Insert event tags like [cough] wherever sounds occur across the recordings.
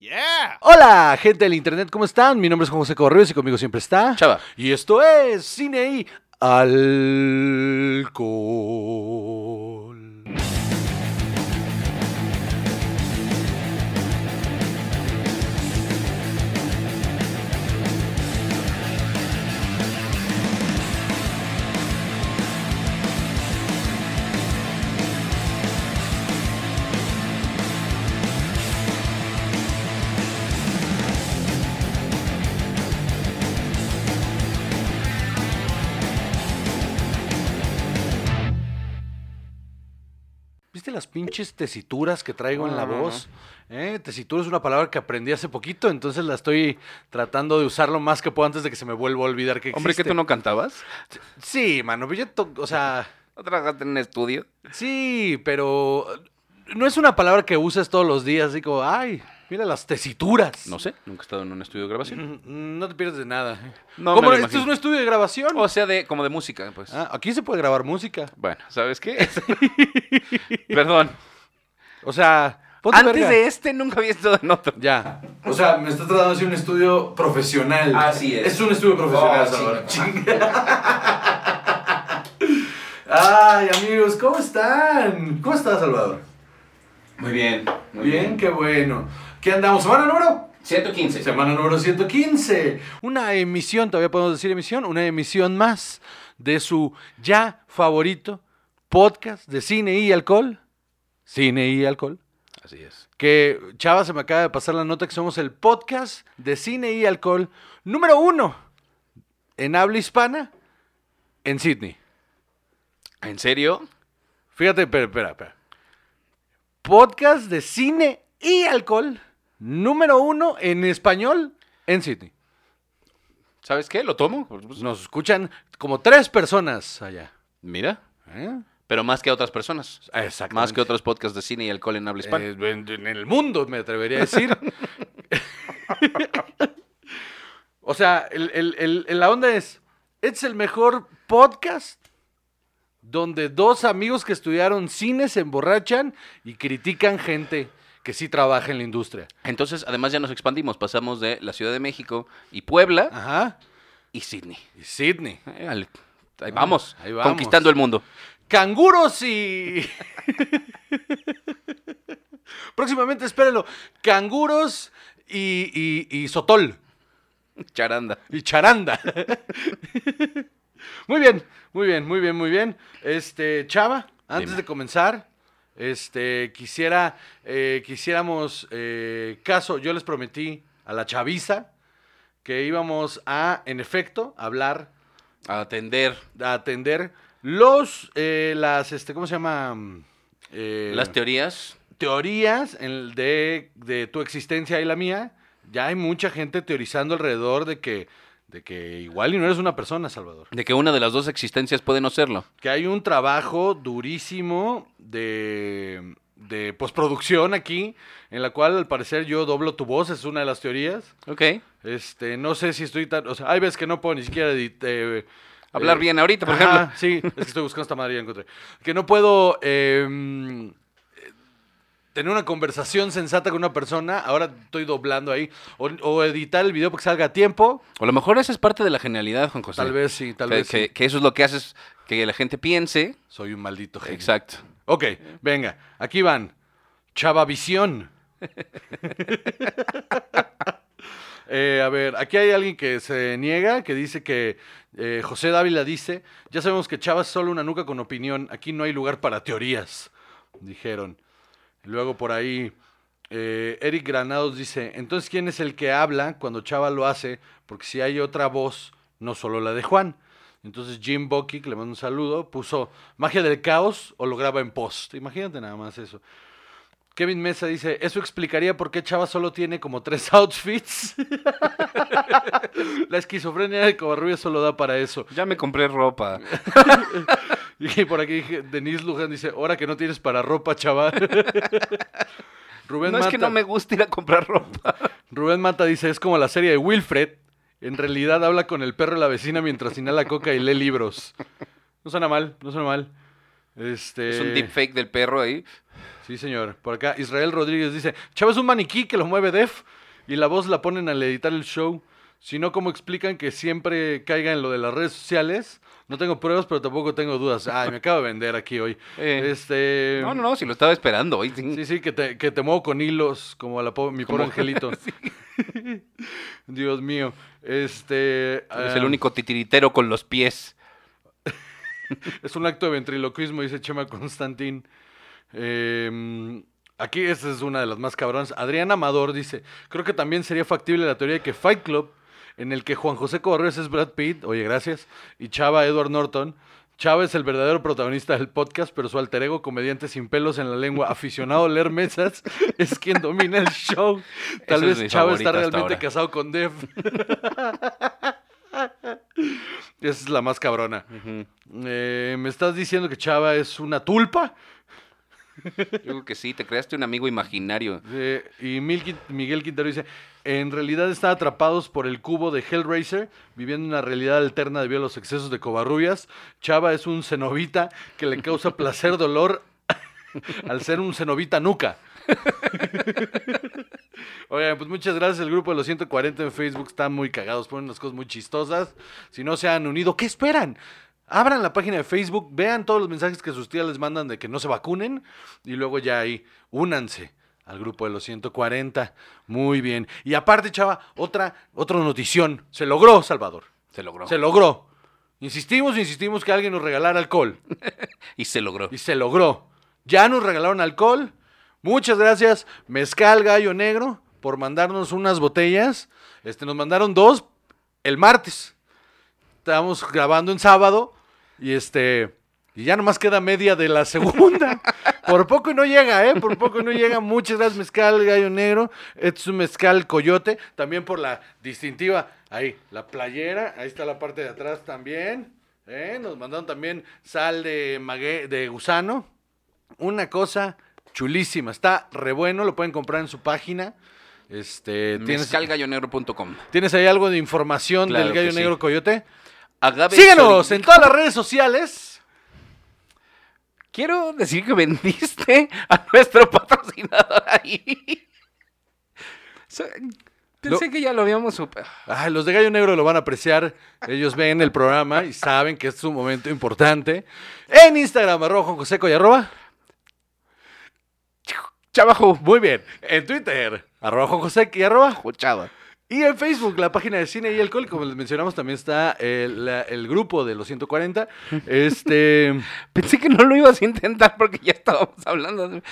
Yeah. Hola, gente del internet, ¿cómo están? Mi nombre es Juan José Correos y conmigo siempre está. Chava. Y esto es Cine y Alcohol. Las pinches tesituras que traigo en la No, no, voz? ¿Eh? Tesitura es una palabra que aprendí hace poquito, entonces la estoy tratando de usar lo más que puedo antes de que se me vuelva a olvidar que existe. Hombre, que tú no cantabas. Sí, mano, yo o sea, ¿No trabajaste en un estudio? sí, pero no es una palabra que uses todos los días, así como, ay, mira las tesituras. No sé, nunca he estado en un estudio de grabación. Mm, No te pierdes de nada. No ¿Cómo? me lo ¿Esto es imagino. un estudio de grabación? O sea, de como de música, pues. Ah, aquí se puede grabar música. Bueno, ¿sabes qué? [laughs] Perdón. O sea, ponte Antes verga. de este nunca había estado en otro. Ya. O sea, me estás tratando de decir un estudio profesional. Así es. Es un estudio profesional, Oh, Salvador. [laughs] Ay, amigos, ¿cómo están? ¿Cómo estás, Salvador? Muy bien, Bien, qué bueno. ¿Qué andamos? ¿Semana número? 115. Semana número 115. Una emisión, todavía podemos decir emisión, una emisión más de su ya favorito podcast de cine y alcohol. Cine y alcohol. Así es. Que Chava se me acaba de pasar la nota que somos el podcast de cine y alcohol número uno en habla hispana en Sydney. ¿En serio? Fíjate, espera, espera, espera. Podcast de cine y alcohol número uno en español en Sydney. ¿Sabes qué? ¿Lo tomo? Nos escuchan como tres personas allá. Mira, ¿eh? pero más que otras personas. Exactamente. Más que otros podcasts de cine y alcohol en habla hispana. Eh, en, en el mundo, me atrevería a decir. [laughs] o sea, el- el- el- el- la onda es, es el mejor podcast donde dos amigos que estudiaron cine se emborrachan y critican gente que sí trabaja en la industria. Entonces, además ya nos expandimos. Pasamos de la Ciudad de México y Puebla Ajá. y Sydney. Y Sydney. Eh, al- ahí vamos, ahí vamos. conquistando el mundo. Canguros y... [laughs] Próximamente, espérenlo. Canguros y, y, y Sotol. Charanda. Y charanda. [laughs] muy bien, muy bien, muy bien, muy bien. Este, Chava, antes Dime. de comenzar, este, quisiera, eh, quisiéramos, eh, caso, yo les prometí a la chaviza que íbamos a, en efecto, hablar, A atender a atender los, eh, las, este, ¿cómo se llama? Las teorías. teorías en- de, de tu existencia y la mía, ya hay mucha gente teorizando alrededor de que, de que igual y no eres una persona, Salvador. De que una de las dos existencias puede no serlo. Que hay un trabajo durísimo de, de postproducción aquí, en la cual al parecer yo doblo tu voz, es una de las teorías. Ok. Este, no sé si estoy tan, o sea, hay veces que no puedo ni siquiera eh, Hablar eh, bien ahorita, por Ajá, ejemplo. Sí, es que estoy buscando esta madre y encontré. Que no puedo eh, tener una conversación sensata con una persona. Ahora estoy doblando ahí. O, o editar el video para que salga a tiempo. O a lo mejor esa es parte de la genialidad, Juan José. Tal vez sí, tal que, vez que- sí. que eso es lo que haces que la gente piense. Soy un maldito genio. Exacto. Ok, venga. Aquí van. Chavavisión. [laughs] Eh, a ver, aquí hay alguien que se niega, que dice que eh, José Dávila dice, ya sabemos que Chava es solo una nuca con opinión, aquí no hay lugar para teorías, dijeron. Luego por ahí, eh, Eric Granados dice, entonces ¿quién es el que habla cuando Chava lo hace? Porque si hay otra voz, no solo la de Juan. Entonces Jim Bucky, que le mando un saludo, puso magia del caos o lo graba en post. Imagínate nada más eso. Kevin Mesa dice, eso explicaría por qué Chava solo tiene como tres [laughs] outfits. La esquizofrenia de Covarrubias solo da para eso. Ya me compré ropa. [laughs] Y por aquí dije, Denise Luján dice, ahora que no tienes para ropa, chaval. [laughs] Rubén, no es que no me guste ir a comprar ropa. Rubén Mata dice, es como la serie de Wilfred. En realidad habla con el perro de la vecina mientras inhala coca y lee libros. No suena mal, no suena mal. Este... Es un deepfake del perro ahí. Sí, señor. Por acá, Israel Rodríguez dice, Chava es un maniquí que lo mueve Def y la voz la ponen al editar el show. Si no, ¿cómo explican que siempre caiga en lo de las redes sociales? No tengo pruebas, pero tampoco tengo dudas. Ay, me acabo de vender aquí hoy. Eh, Este... No, no, no, si lo estaba esperando hoy. sí. Sí, sí, que te, que te muevo con hilos, como a la po- mi pobre Como- [laughs] angelito. Dios mío. Este. Es ah, el único titiritero con los pies. [laughs] Es un acto de ventriloquismo, dice Chema Constantín. Eh, aquí esta es una de las más cabronas. Adrián Amador dice: Creo que también sería factible la teoría de que Fight Club, en el que Juan José Cobarrubias es Brad Pitt, oye, gracias, y Chava Edward Norton. Chava es el verdadero protagonista del podcast, pero su alter ego, comediante sin pelos en la lengua, [laughs] aficionado a leer mesas, es quien domina el show. Tal vez Chava está realmente casado con Dev. [laughs] Esa es la más cabrona. Eh, ¿Me estás diciendo que Chava es una tulpa? [laughs] Yo creo que sí, te creaste un amigo imaginario. Y Miguel Quintero dice, en realidad están atrapados por el cubo de Hellraiser, viviendo una realidad alterna debido a los excesos de Covarrubias. Chava es un cenobita que le causa placer, dolor [laughs] al ser un cenobita nuca. [laughs] Oigan, pues muchas gracias. El grupo de los 140 en Facebook está muy cagados, ponen unas cosas muy chistosas. Si no se han unido, ¿qué esperan? Abran la página de Facebook, vean todos los mensajes que sus tías les mandan de que no se vacunen y luego ya ahí, únanse al grupo de los 140. Muy bien. Y aparte, chava, otra, otra notición. Se logró, Salvador. Se logró. Se logró. Insistimos, insistimos que alguien nos regalara alcohol. [laughs] y se logró. Y se logró. Ya nos regalaron alcohol. Muchas gracias, Mezcal Gallo Negro, por mandarnos unas botellas. Este, nos mandaron dos el martes. Estábamos grabando en sábado y este y ya nomás queda media de la segunda. [laughs] Por poco no llega, ¿eh? Por poco no llega. Muchas gracias, Mezcal Gallo Negro. Este es un Mezcal Coyote. También por la distintiva. Ahí, la playera. Ahí está la parte de atrás también. ¿eh? Nos mandaron también sal de, mague- de gusano. Una cosa chulísima. Está re bueno. Lo pueden comprar en su página. Este, ¿tienes, Mezcalgallonegro.com. ¿Tienes ahí algo de información Claro del Gallo que sí. Negro Coyote? Agave Síguenos en todas las redes sociales. Quiero decir que vendiste a nuestro patrocinador ahí. So- Pensé que ya lo habíamos super. Ay, los de Gallo Negro lo van a apreciar. Ellos ven el programa y saben que es un momento importante. En Instagram, arroba Juan Joseco y arroba. Chavajo. Muy bien. En Twitter, arroba Juan Joseco y arroba. Chava. Y en Facebook, la página de Cine y Alcohol, como les mencionamos, también está el, la- el grupo de los 140. Este, [laughs] Pensé que no lo ibas a intentar porque ya estábamos hablando. de-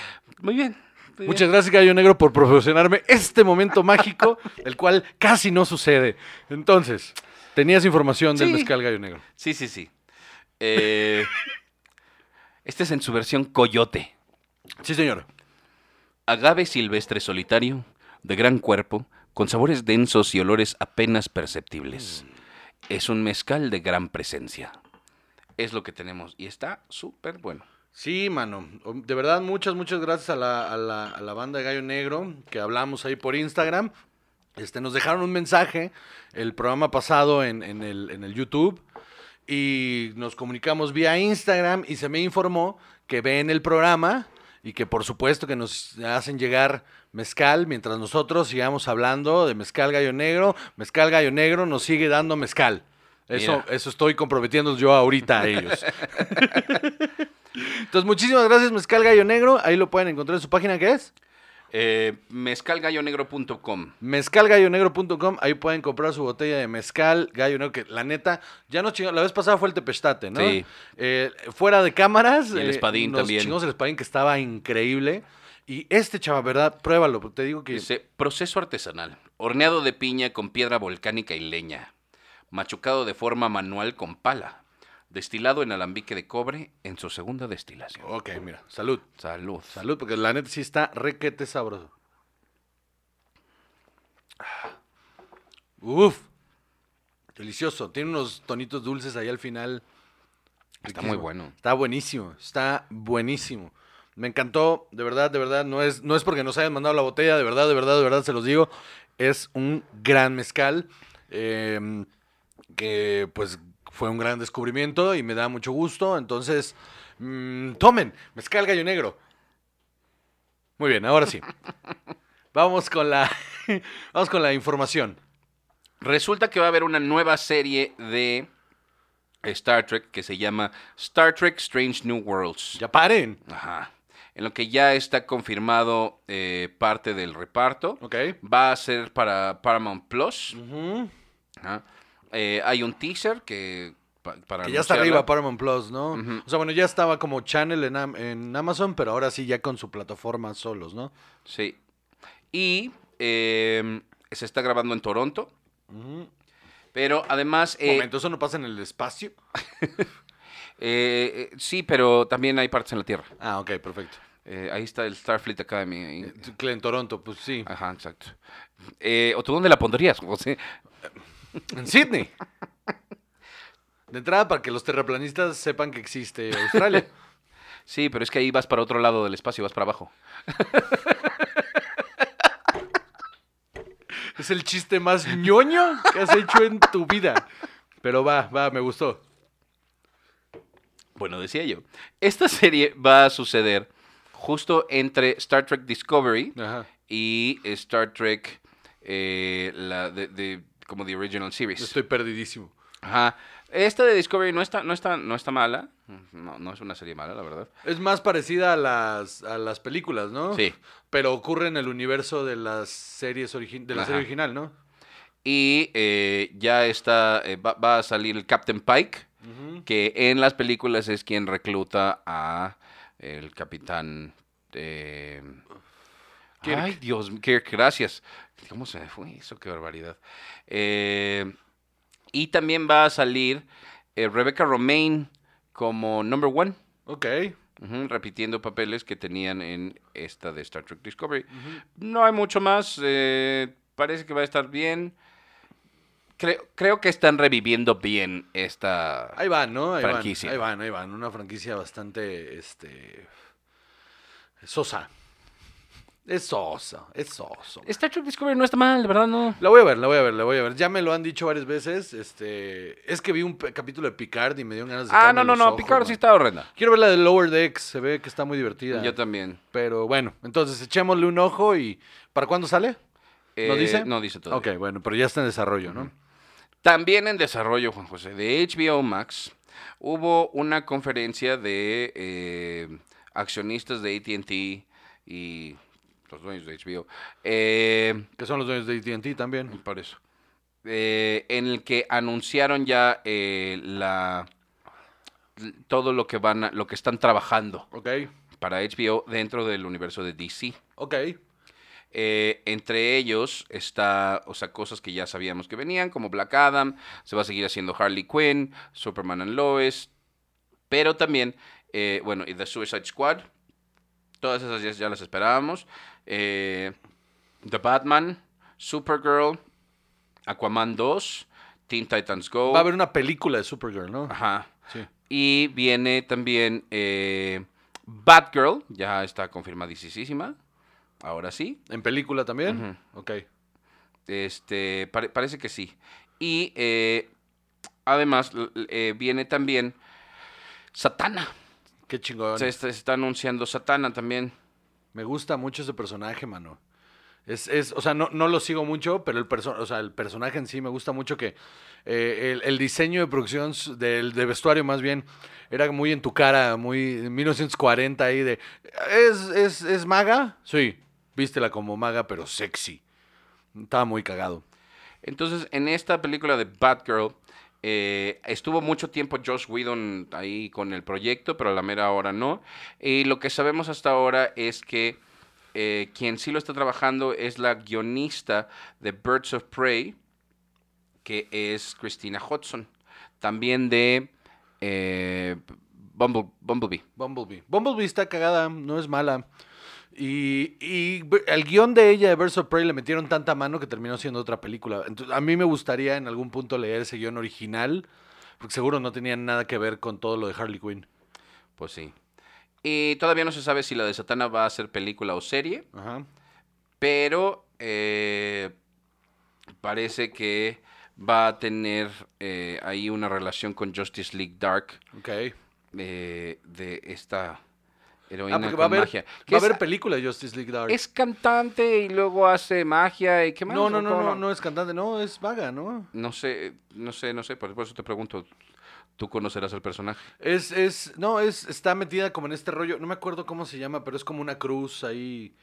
Muy bien. muy bien. muchas gracias, Gallo Negro, por proporcionarme este momento mágico, el cual casi no sucede. Entonces, tenías información del Sí. mezcal Gallo Negro. Sí, sí, sí. Eh, este es en su versión coyote. Sí, señor. Agave silvestre solitario, de gran cuerpo, con sabores densos y olores apenas perceptibles. Es un mezcal de gran presencia. Es lo que tenemos y está súper bueno. Sí, mano. De verdad, muchas, muchas gracias a la, a la- a la banda de Gallo Negro que hablamos ahí por Instagram. Este, nos dejaron un mensaje el programa pasado en, en el, en el YouTube y nos comunicamos vía Instagram y se me informó que ven el programa y que por supuesto que nos hacen llegar mezcal mientras nosotros sigamos hablando de mezcal gallo negro. Mezcal gallo negro nos sigue dando mezcal. Eso, Mira. eso estoy comprometiendo yo ahorita a ellos. [laughs] Entonces, muchísimas gracias, Mezcal Gallo Negro. Ahí lo pueden encontrar en su página que es Eh, mezcalgallonegro.com. mezcalgallonegro.com. Ahí pueden comprar su botella de mezcal gallo negro. Que la neta, ya nos chingó. La vez pasada fue el tepestate, ¿no? Sí. Eh, fuera de cámaras. Y el eh, espadín nos también. chingamos el espadín que estaba increíble. Y este chava, ¿verdad? Pruébalo. Te digo que. Dice, proceso artesanal. Horneado de piña con piedra volcánica y leña. Machucado de forma manual con pala. Destilado en alambique de cobre en su segunda destilación. Ok, mira. Salud. Salud. Salud, porque la neta sí está requete sabroso. Uf. Delicioso. Tiene unos tonitos dulces ahí al final. Está Riquísimo. muy bueno. Está buenísimo. Está buenísimo. Me encantó, de verdad, de verdad. No es, no es porque nos hayan mandado la botella, de verdad, de verdad, de verdad, se los digo. Es un gran mezcal. eh, que pues fue un gran descubrimiento y me da mucho gusto. Entonces, Mm, tomen, mezcal gallo negro. Muy bien, ahora sí. Vamos con la, [laughs] vamos con la información. Resulta que va a haber una nueva serie de Star Trek que se llama Star Trek Strange New Worlds. Ya paren. Ajá. En lo que ya está confirmado eh, parte del reparto. Ok. Va a ser para Paramount Plus. Ajá. Eh, hay un teaser que pa- para Que ya está arriba Paramount Plus, ¿no? O sea, bueno, ya estaba como channel en, Am- en Amazon, pero ahora sí ya con su plataforma solos, ¿no? Sí. Y eh, se está grabando en Toronto. Pero además. eh, Momento, ¿eso no pasa en el espacio? [laughs] eh, eh, sí, pero también hay partes en la Tierra. Ah, ok, perfecto. Eh, ahí está el Starfleet Academy. Eh, En Toronto, pues sí. Ajá, exacto. ¿O tú dónde la pondrías, José? En Sydney. De entrada, para que los terraplanistas sepan que existe Australia. Sí, pero es que ahí vas para otro lado del espacio, vas para abajo. es el chiste más ñoño que has hecho en tu vida. Pero va, va, me gustó. Bueno, decía yo. Esta serie va a suceder justo entre Star Trek Discovery Ajá. y Star Trek, eh, la de, de- como The Original Series. Estoy perdidísimo. Ajá. Esta de Discovery no está, no está, no está mala. No, no es una serie mala, la verdad. Es más parecida a las, a las películas, ¿no? Sí. Pero ocurre en el universo de las series origi- de la Ajá. serie original, ¿no? Y eh, ya está, eh, va, va a salir el Captain Pike, que en las películas es quien recluta a el capitán. eh, Kirk. Ay, Dios, Kirk, gracias. ¿Cómo se me fue eso? Qué barbaridad. Eh, y también va a salir eh, Rebecca Romaine como number one, Ok. repitiendo papeles que tenían en esta de Star Trek Discovery. No hay mucho más. eh, parece que va a estar bien. Creo, creo que están reviviendo bien esta. Ahí van, ¿no? Ahí Franquicia. van, ahí van, ahí van. Una franquicia bastante, este... Sosa. Es sosa, es soso. Star Trek Discovery no está mal, de verdad no. La voy a ver, la voy a ver, la voy a ver. Ya me lo han dicho varias veces. Este, es que vi un capítulo de Picard y me dio ganas de Ah, no, no, los no. ojos, Picard man. sí está horrenda. Quiero ver la de Lower Decks, se ve que está muy divertida. Yo también. Pero bueno, entonces echémosle un ojo y ¿para cuándo sale? ¿No Eh, dice? No dice todo. Ok, bueno, pero ya está en desarrollo, ¿no? También en desarrollo, Juan José, de HBO Max, hubo una conferencia de eh, accionistas de ATT y los dueños de HBO. eh, Que son los dueños de AT&T también. por eso. eh, en el que anunciaron ya eh, la todo lo que van a- lo que están trabajando Ok, para HBO dentro del universo de DC. ok. Eh, entre ellos está, o sea, cosas que ya sabíamos que venían, como Black Adam, se va a seguir haciendo Harley Quinn, Superman and Lois, pero también, eh, bueno, y The Suicide Squad, todas esas ya, ya las esperábamos. Eh, The Batman, Supergirl, Aquaman 2, Teen Titans Go. Va a haber una película de Supergirl, ¿no? Ajá. Sí. Y viene también eh, Batgirl, ya está confirmadísima, ahora sí. ¿En película también? Ok. Este, pare- parece que sí. Y eh, además eh, viene también Satana. Qué chingón. Se, está- se está anunciando Satana también. Me gusta mucho ese personaje, mano. Es, es, o sea, no, no lo sigo mucho, pero el, o sea, el personaje en sí me gusta mucho que eh, el, el diseño de producción, del de vestuario más bien, era muy en tu cara, muy 1940 ahí de... ¿Es, es, ¿Es maga? Sí, vístela como maga, pero sexy. Estaba muy cagado. Entonces, en esta película de Batgirl, eh, estuvo mucho tiempo Josh Whedon ahí con el proyecto, pero a la mera hora no. Y lo que sabemos hasta ahora es que eh, quien sí lo está trabajando es la guionista de Birds of Prey, que es Christina Hodson. También de eh, Bumble- Bumblebee. Bumblebee. Bumblebee está cagada, no es mala. Y, y el guion de ella, de Birds of Prey, le metieron tanta mano que terminó siendo otra película. Entonces, a mí me gustaría en algún punto leer ese guion original, porque seguro no tenía nada que ver con todo lo de Harley Quinn. Pues sí. Y todavía no se sabe si la de Satana va a ser película o serie. Ajá. pero eh, parece que va a tener eh, ahí una relación con Justice League Dark. Ok. eh, de esta Ah, heroína porque con va a haber, magia. que va a es, haber película de Justice League Dark. es cantante y luego hace magia y qué más. no, ¿O no, no, no, no es cantante, no, es vaga, ¿no? No sé, no sé, no sé, por por eso te pregunto. ¿Tú conocerás al personaje? Es, es, no, es, está metida como en este rollo, no me acuerdo cómo se llama, pero es como una cruz ahí.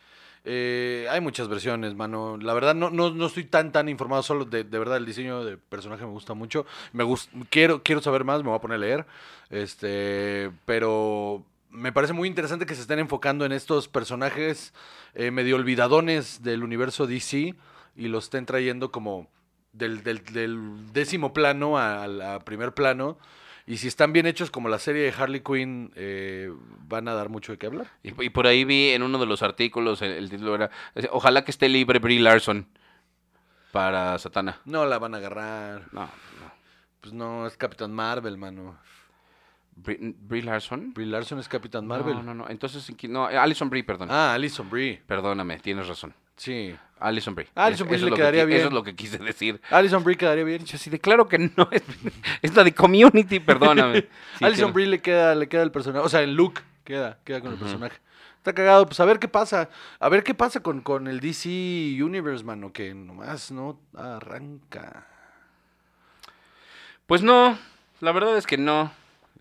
Eh, hay muchas versiones, mano. La verdad, no, no, no estoy tan, tan informado, solo de, de verdad el diseño de personaje me gusta mucho. Me gust- quiero, quiero saber más, me voy a poner a leer. Este, pero me parece muy interesante que se estén enfocando en estos personajes eh, medio olvidadones del universo DC y los estén trayendo como del, del- del décimo plano al a primer plano. Y si están bien hechos como la serie de Harley Quinn, eh, van a dar mucho de qué hablar. Y, y por ahí vi en uno de los artículos, el, el título era, ojalá que esté libre Brie Larson para Satana. No la van a agarrar. No, no. Pues no, es Capitán Marvel, mano. Brie, Brie Larson. Brie Larson es Capitán Marvel. No, no, no. Entonces, ¿en quién- no, Alison Brie, perdón. Ah, Alison Brie. Perdóname, tienes razón. Sí. Alison Brie. Alison Es- Brie eso le es lo que quedaría bien. Eso es lo que quise decir. Alison Brie quedaría bien. Yo de claro que no es, [laughs] es la de Community, perdóname. [laughs] Sí, Alison que- Brie le queda, le queda el personaje. O sea, el look queda, queda con el personaje. Está cagado. Pues a ver qué pasa. A ver qué pasa con, con el DC Universe, mano. Que nomás no arranca. Pues no, la verdad es que no.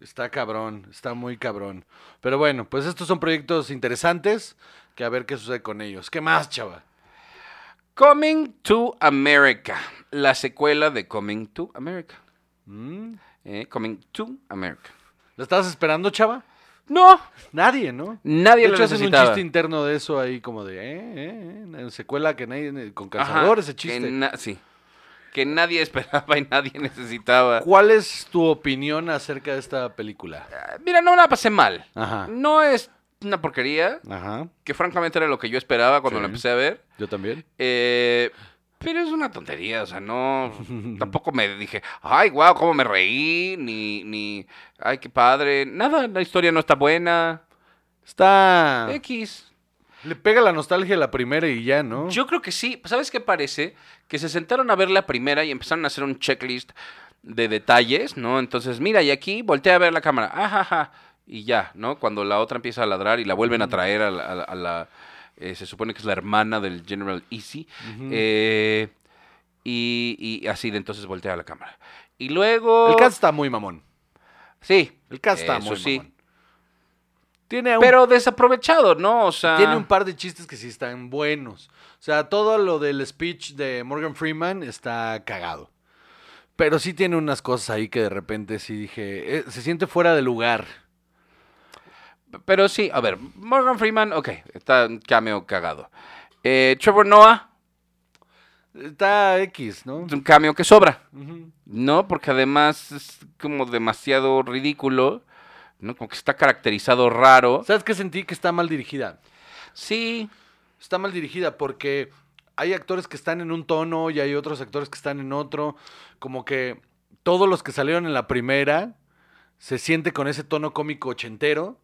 Está cabrón, está muy cabrón. Pero bueno, pues estos son proyectos interesantes. Que a ver qué sucede con ellos. ¿Qué más, chava? Coming to America, la secuela de Coming to America. ¿Mm? ¿eh? Coming to America. ¿La estabas esperando, chava? No, Nadie, ¿no? nadie de lo hecho, hacen un chiste interno de eso ahí, como de, eh, eh, eh, secuela que nadie, con cazadores, ese que chiste. na- sí, que nadie esperaba y nadie [laughs] necesitaba. ¿Cuál es tu opinión acerca de esta película? Ah, Mira, no la pasé mal. Ajá. No es una porquería, Ajá, que francamente era lo que yo esperaba cuando Sí. la empecé a ver. yo también. Eh, pero es una tontería, o sea, no. [laughs] tampoco me dije, ay, wow, cómo me reí, ni, ni, ay, qué padre. Nada, la historia no está buena. Está... X. Le pega la nostalgia a la primera y ya, ¿no? Yo creo que sí. ¿Sabes qué parece? Que se sentaron a ver la primera y empezaron a hacer un checklist de detalles, ¿no? Entonces, mira, y aquí voltea a ver la cámara. Ajaja. Y ya, ¿no? Cuando la otra empieza a ladrar y la vuelven a traer a la. a la- a la- eh, se supone que es la hermana del General Easy. Eh, y, y así de entonces voltea a la cámara. Y luego. El cast está muy mamón. Sí. El cast está eso muy sí. mamón. Tiene un, Pero desaprovechado, ¿no? O sea. tiene un par de chistes que sí están buenos. O sea, todo lo del speech de Morgan Freeman está cagado. Pero sí tiene unas cosas ahí que de repente sí dije, eh, se siente fuera de lugar. Pero sí, a ver, Morgan Freeman, ok, está un cameo cagado. Eh, Trevor Noah, Está X, ¿no? es un cameo que sobra. ¿no? Porque además es como demasiado ridículo, ¿no? Como que está caracterizado raro. ¿Sabes qué sentí? Que está mal dirigida. Sí, Está mal dirigida porque hay actores que están en un tono y hay otros actores que están en otro. Como que todos los que salieron en la primera se siente con ese tono cómico ochentero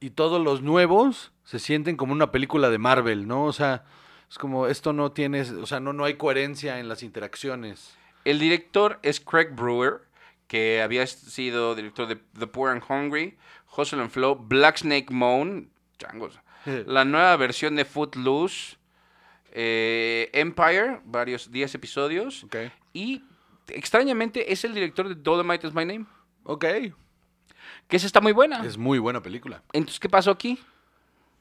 y todos los nuevos se sienten como una película de Marvel, ¿no? O sea, es como esto no tiene, o sea, no, no hay coherencia en las interacciones. el director es Craig Brewer, que había sido director de The Poor and Hungry, Hustle and Flow, Black Snake Moan, changos, [laughs] la nueva versión de Footloose, eh, Empire, varios 10 episodios. Y extrañamente es el director de Dolomite is My Name, Ok. que esa está muy buena. Es muy buena película. Entonces, ¿qué pasó aquí?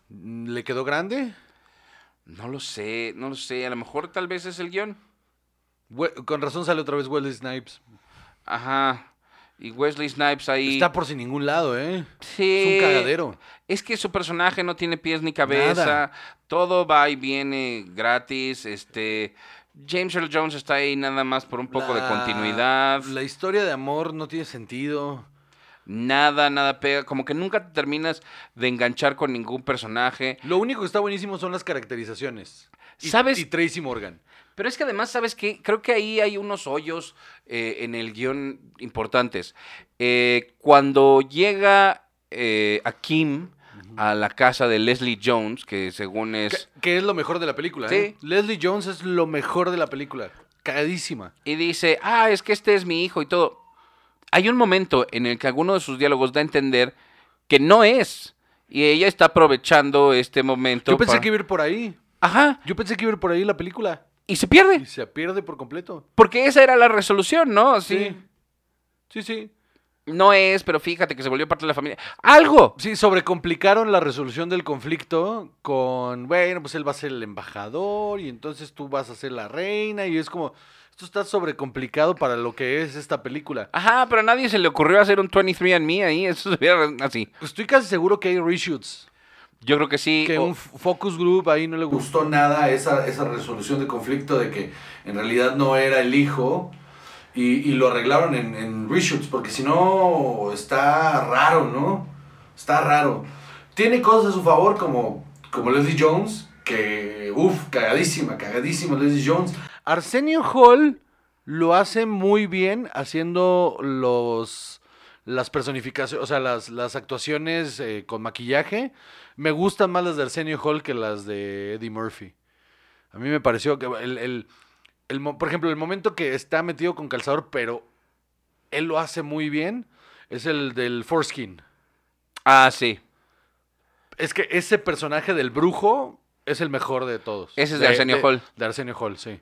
¿Le quedó grande? No lo sé, no lo sé. A lo mejor tal vez es el guion. We- con razón sale otra vez Wesley Snipes. Ajá. Y Wesley Snipes ahí. Está por sin ningún lado, ¿eh? Sí. Es un cagadero. Es que su personaje no tiene pies ni cabeza. Nada. Todo va y viene gratis. Este. James Earl Jones está ahí nada más por un poco de continuidad. La historia de amor no tiene sentido. Nada, nada pega. Como que nunca te terminas de enganchar con ningún personaje. Lo único que está buenísimo son las caracterizaciones. Y, ¿Sabes? Y Tracy Morgan. Pero es que además, ¿sabes qué? Creo que ahí hay unos hoyos eh, en el guion importantes. Eh, cuando llega eh, a Kim a la casa de Leslie Jones, que según es... que es lo mejor de la película, ¿eh? Sí. Leslie Jones es lo mejor de la película. Cagadísima. Y dice, ah, es que este es mi hijo y todo. Hay un momento en el que alguno de sus diálogos da a entender que no es. Y ella está aprovechando este momento. Yo pensé para- que iba a ir por ahí. Ajá. Yo pensé que iba a ir por ahí la película. Y se pierde. Y se pierde por completo. Porque esa era la resolución, ¿no? Sí. Sí, sí. No es, pero fíjate que se volvió parte de la familia. ¡Algo! Sí, sobrecomplicaron la resolución del conflicto con, bueno, pues él va a ser el embajador y entonces tú vas a ser la reina y es como, esto está sobrecomplicado para lo que es esta película. Ajá, pero a nadie se le ocurrió hacer un 23andMe ahí. Eso sería así. Estoy casi seguro que hay reshoots. Yo creo que sí. Que o- un focus group ahí no le gustó nada esa, esa resolución de conflicto de que en realidad no era el hijo y, y lo arreglaron en, en reshoots porque si no está raro, ¿no? Está raro. Tiene cosas a su favor como, como Leslie Jones, que, uff, cagadísima, cagadísima Leslie Jones. Arsenio Hall lo hace muy bien haciendo los las personificaciones, o sea, las, las actuaciones eh, con maquillaje. Me gustan más las de Arsenio Hall que las de Eddie Murphy. A mí me pareció que el, el- el por ejemplo, el momento que está metido con calzador, pero él lo hace muy bien, es el del foreskin. Ah, sí. Es que ese personaje del brujo es el mejor de todos. Ese es de Arsenio Hall. De Arsenio Hall, sí.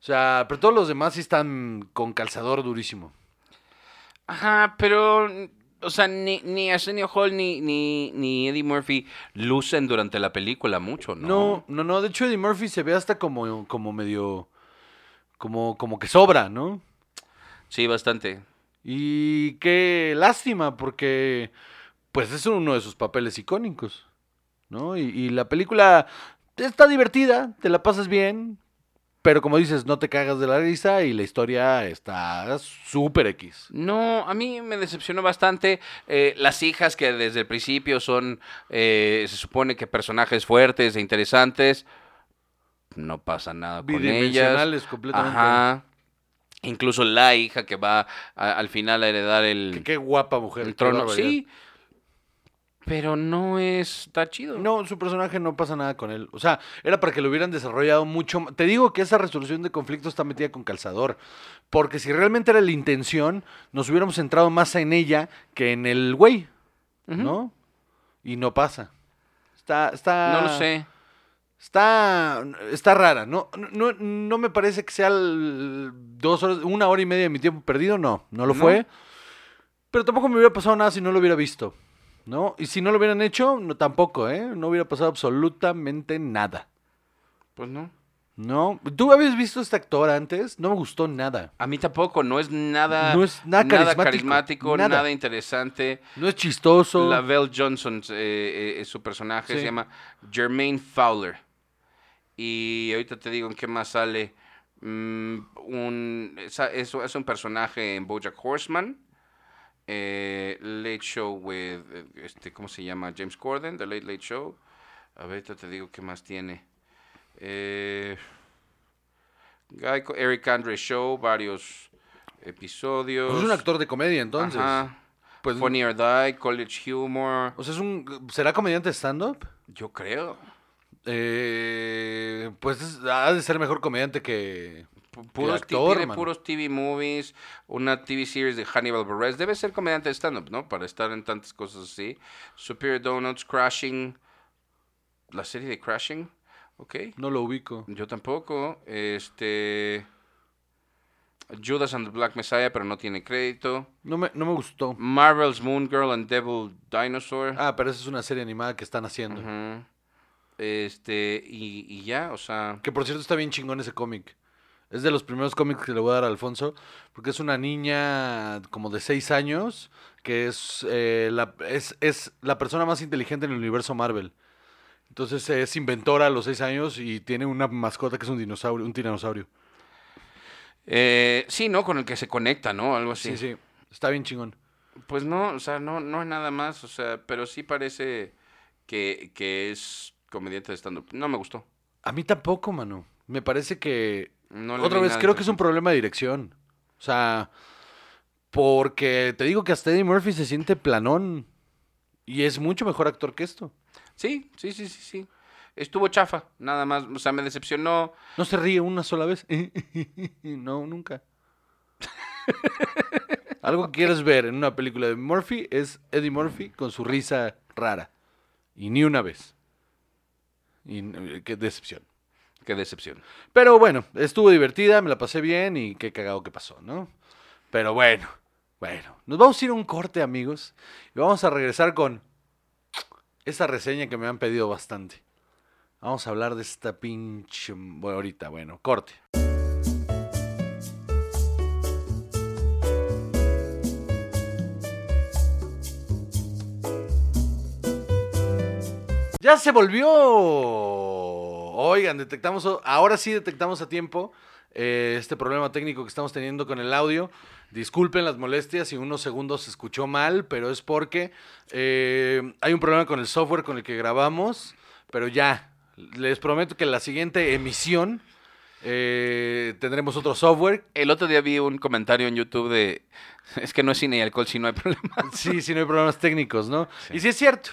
O sea, pero todos los demás sí están con calzador durísimo. Ajá, pero. O sea, ni, ni Arsenio Hall ni, ni, ni Eddie Murphy lucen durante la película mucho, ¿no? No, no, no. De hecho, Eddie Murphy se ve hasta como, como medio. Como, como que sobra, ¿no? Sí, bastante. Y qué lástima, porque. Pues es uno de sus papeles icónicos, ¿no? Y, y la película está divertida, te la pasas bien, pero como dices, no te cagas de la risa y la historia está súper X. No, a mí me decepcionó bastante. eh, las hijas que desde el principio son, eh, se supone que personajes fuertes e interesantes, no pasa nada con ellas. Bidimensionales completamente. Ajá. Incluso la hija que va a- al final a heredar el, Qué, qué guapa mujer. el trono. Sí, pero no está chido. No, su personaje no pasa nada con él. O sea, era para que lo hubieran desarrollado mucho. Te digo que esa resolución de conflicto está metida con calzador. Porque si realmente era la intención, nos hubiéramos centrado más en ella que en el güey. ¿no? Y no pasa. Está, está. No lo sé. Está, está rara. No, no, no me parece que sea el- dos horas, una hora y media de mi tiempo perdido. No, no lo No. fue. Pero tampoco me hubiera pasado nada si no lo hubiera visto. ¿No? Y si no lo hubieran hecho, no, tampoco, ¿eh? No hubiera pasado absolutamente nada. Pues no. ¿No? ¿Tú habías visto a este actor antes? No me gustó nada. A mí tampoco, no es nada, No es nada carismático, carismático, nada. nada interesante. No es chistoso. La Belle Johnson eh, eh, es su personaje, Sí. se llama Jermaine Fowler. Y ahorita te digo en qué más sale. Mm, un, es, es- es un personaje en Bojack Horseman. Eh, Late Show with, eh, este, ¿cómo se llama? James Corden, The Late Late Show. Ahorita te digo qué más tiene. Eh, Eric Andre Show, varios episodios. Pues es un actor de comedia, entonces. Ajá. Pues, Funny or Die, College Humor. o sea, es un, ¿será comediante de stand-up? Yo creo. Eh, pues es- ha de ser mejor comediante que Puros, actor, tiene puros TV movies, una TV series de Hannibal Buress. Debe ser comediante de stand-up, ¿no? Para estar en tantas cosas así. Superior Donuts, Crashing. La serie de Crashing. Ok. No lo ubico. Yo tampoco. Este. Judas and the Black Messiah, pero no tiene crédito. No me, no me gustó. Marvel's Moon Girl and Devil Dinosaur. Ah, pero esa es una serie animada que están haciendo. Este, y, y ya, o sea. Que por cierto está bien chingón ese cómic. Es de los primeros cómics que le voy a dar a Alfonso. Porque es una niña como de 6 años. Que es, eh, la, es, es la persona más inteligente en el universo Marvel. Entonces es inventora a los 6 años y tiene una mascota que es un dinosaurio, un tiranosaurio. eh, sí, ¿no? Con el que se conecta, ¿no? Algo así. Sí, sí. Está bien chingón. Pues no, o sea, no, no es nada más, o sea, pero sí parece que, que es comediante de stand-up. No me gustó. A mí tampoco, mano. Me parece que No le Otra vez, creo que es un problema de dirección. O sea, porque te digo que hasta Eddie Murphy se siente planón. Y es mucho mejor actor que esto. Sí, sí, sí, sí, sí. Estuvo chafa, nada más. O sea, me decepcionó. No se ríe una sola vez. [laughs] no, nunca. [laughs] Algo que quieres ver en una película de Murphy es Eddie Murphy con su risa rara. Y ni una vez. Y eh, qué decepción. Qué decepción. Pero bueno, estuvo divertida, me la pasé bien y qué cagado que pasó, ¿no? Pero bueno, bueno, nos vamos a ir a un corte, amigos, y vamos a regresar con esa reseña que me han pedido bastante. Vamos a hablar de esta pinche... Bueno, ahorita, bueno, corte. Ya se volvió. Oigan, detectamos, ahora sí detectamos a tiempo eh, este problema técnico que estamos teniendo con el audio. Disculpen las molestias si unos segundos se escuchó mal, pero es porque eh, hay un problema con el software con el que grabamos. Pero ya, les prometo que en la siguiente emisión eh, tendremos otro software. El otro día vi un comentario en YouTube de. Es que no es cine y alcohol si no hay [laughs] problema. Sí, sí, no hay problemas técnicos, ¿no? Sí. Y sí es cierto.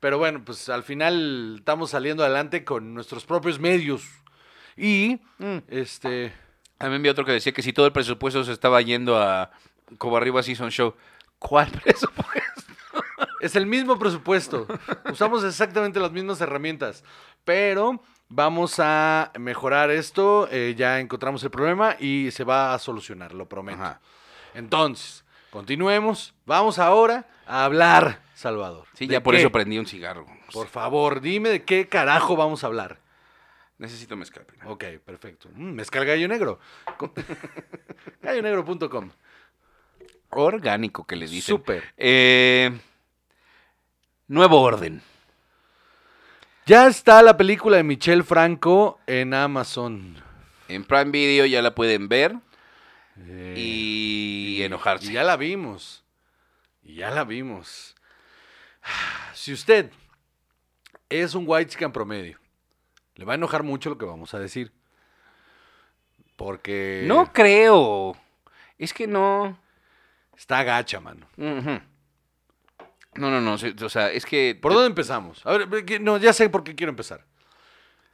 Pero bueno, pues al final estamos saliendo adelante con nuestros propios medios. Y, este, También vi otro que decía que si todo el presupuesto se estaba yendo a Cobarriba Season Show. ¿Cuál [laughs] presupuesto? es el mismo presupuesto. Usamos exactamente las mismas herramientas. Pero vamos a mejorar esto. eh, ya encontramos el problema y se va a solucionar, lo prometo. Ajá. Entonces, continuemos. Vamos ahora a hablar, Salvador. Sí, ¿De ya por qué? eso prendí un cigarro. Por favor, dime de qué carajo vamos a hablar. Necesito mezcal. primero. Ok, perfecto. Mm, mezcal gallo negro. Co- [laughs] Gallonegro.com. Orgánico que les dicen. Súper. Eh, nuevo orden. Ya está la película de Michelle Franco en Amazon. En Prime Video ya la pueden ver Eh, y, enojarse. Y ya la vimos. Y ya la vimos. Si usted es un white chicken promedio, le va a enojar mucho lo que vamos a decir. Porque No creo. Es que no. está gacha, mano. No, no, no. O sea, es que. ¿Por dónde empezamos? A ver, no, ya sé por qué quiero empezar.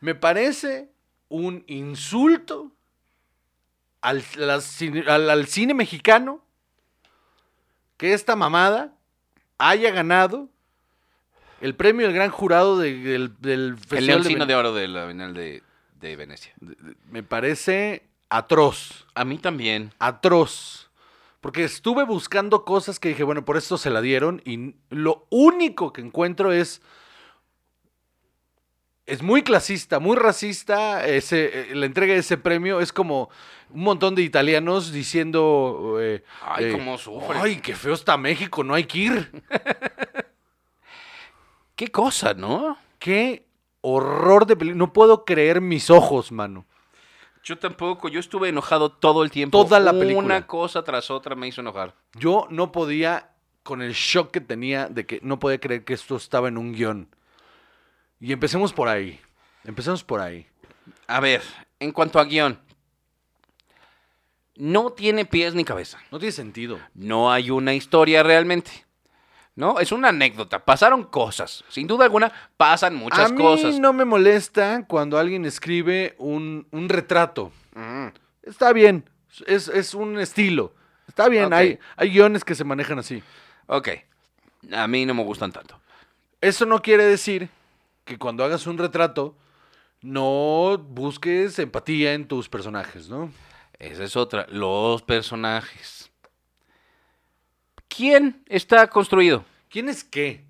Me parece un insulto al- al cine mexicano que esta mamada haya ganado el premio del gran jurado de- del, del El Festival de leoncino de oro de la Bienal de, de Venecia. Me parece atroz, A mí también. atroz. Porque estuve buscando cosas que dije, bueno, por esto se la dieron y lo único que encuentro es es muy clasista, muy racista. Ese, eh, la entrega de ese premio es como un montón de italianos diciendo. eh, Ay, eh, cómo sufre. Ay, qué feo está México, no hay que ir. [laughs] Qué cosa, ¿no? Qué horror de película. No puedo creer mis ojos, mano. Yo tampoco. Yo estuve enojado todo el tiempo. Toda la película. Una cosa tras otra me hizo enojar. Yo no podía, con el shock que tenía de que no podía creer que esto estaba en un guion. Y empecemos por ahí. Empecemos por ahí. A ver, en cuanto a guion. No tiene pies ni cabeza. No tiene sentido. No hay una historia realmente. ¿No? Es una anécdota. Pasaron cosas. Sin duda alguna, pasan muchas A mí cosas. no me molesta cuando alguien escribe un, un retrato. Mm. Está bien. Es, es un estilo. Está bien. Hay, hay guiones que se manejan así. Ok. A mí no me gustan tanto. Eso no quiere decir que cuando hagas un retrato no busques empatía en tus personajes, ¿no? Esa es otra. Los personajes. ¿Quién está construido? ¿Quién es qué?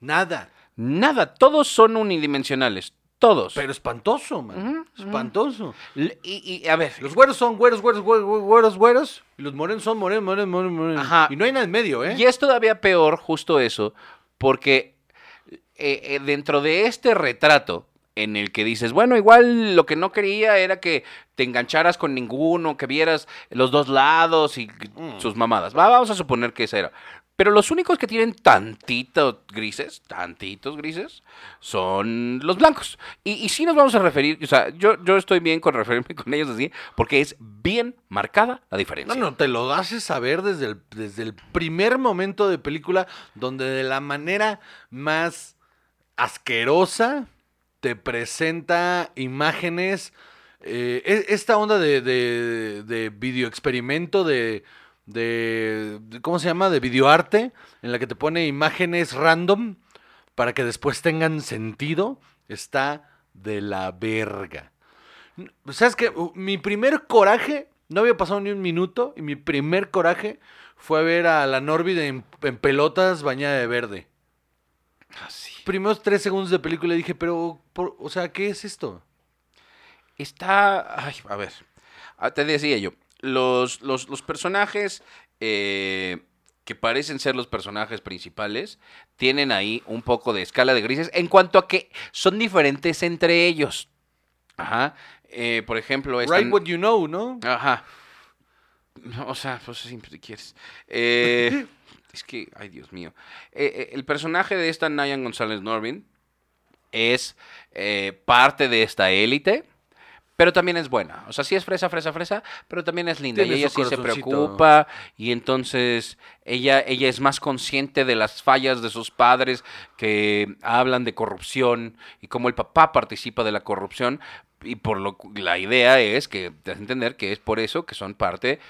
Nada. Nada. Todos son unidimensionales. Todos. Pero espantoso, man. Espantoso. Y, y, a ver. Los güeros son güeros, güeros, güeros, güeros, güeros, güeros. Y los morenos son morenos, morenos, morenos, morenos. Ajá. Y no hay nada en medio, ¿eh? Y es todavía peor justo eso, porque eh, eh, dentro de este retrato en el que dices, bueno, igual lo que no quería era que te engancharas con ninguno, que vieras los dos lados y Mm. sus mamadas. Va, vamos a suponer que esa era. Pero los únicos que tienen tantitos grises, tantitos grises, son los blancos. Y, y sí nos vamos a referir, o sea, yo, yo estoy bien con referirme [laughs] con ellos así, porque es bien marcada la diferencia. No, no, te lo haces saber desde el, desde el primer momento de película, donde de la manera más asquerosa te presenta imágenes. eh, e- esta onda de, de, de video experimento de, de, ¿cómo se llama? De videoarte, en la que te pone imágenes random para que después tengan sentido, está de la verga. ¿Sabes qué? Mi primer coraje, no había pasado ni un minuto, y mi primer coraje fue ver a la Norbid en, en pelotas bañada de verde. Así. Primeros tres segundos de película dije, pero, por- o sea, ¿qué es esto? Está. Ay, a ver. Ah, Te decía yo. Los, los, los personajes eh, que parecen ser los personajes principales tienen ahí un poco de escala de grises en cuanto a que son diferentes entre ellos. Ajá. Eh, por ejemplo, Write están- what you know, ¿no? Ajá. O sea, pues si quieres. Eh, [laughs] es que, ay Dios mío. Eh, eh, el personaje de esta Nayan González Norvin es eh, parte de esta élite, pero también es buena. O sea, sí es fresa, fresa, fresa, pero también es linda. Tiene y ella sí se preocupa y entonces ella, ella es más consciente de las fallas de sus padres que hablan de corrupción y cómo el papá participa de la corrupción. Y por lo la idea es que te das a entender que es por eso que son parte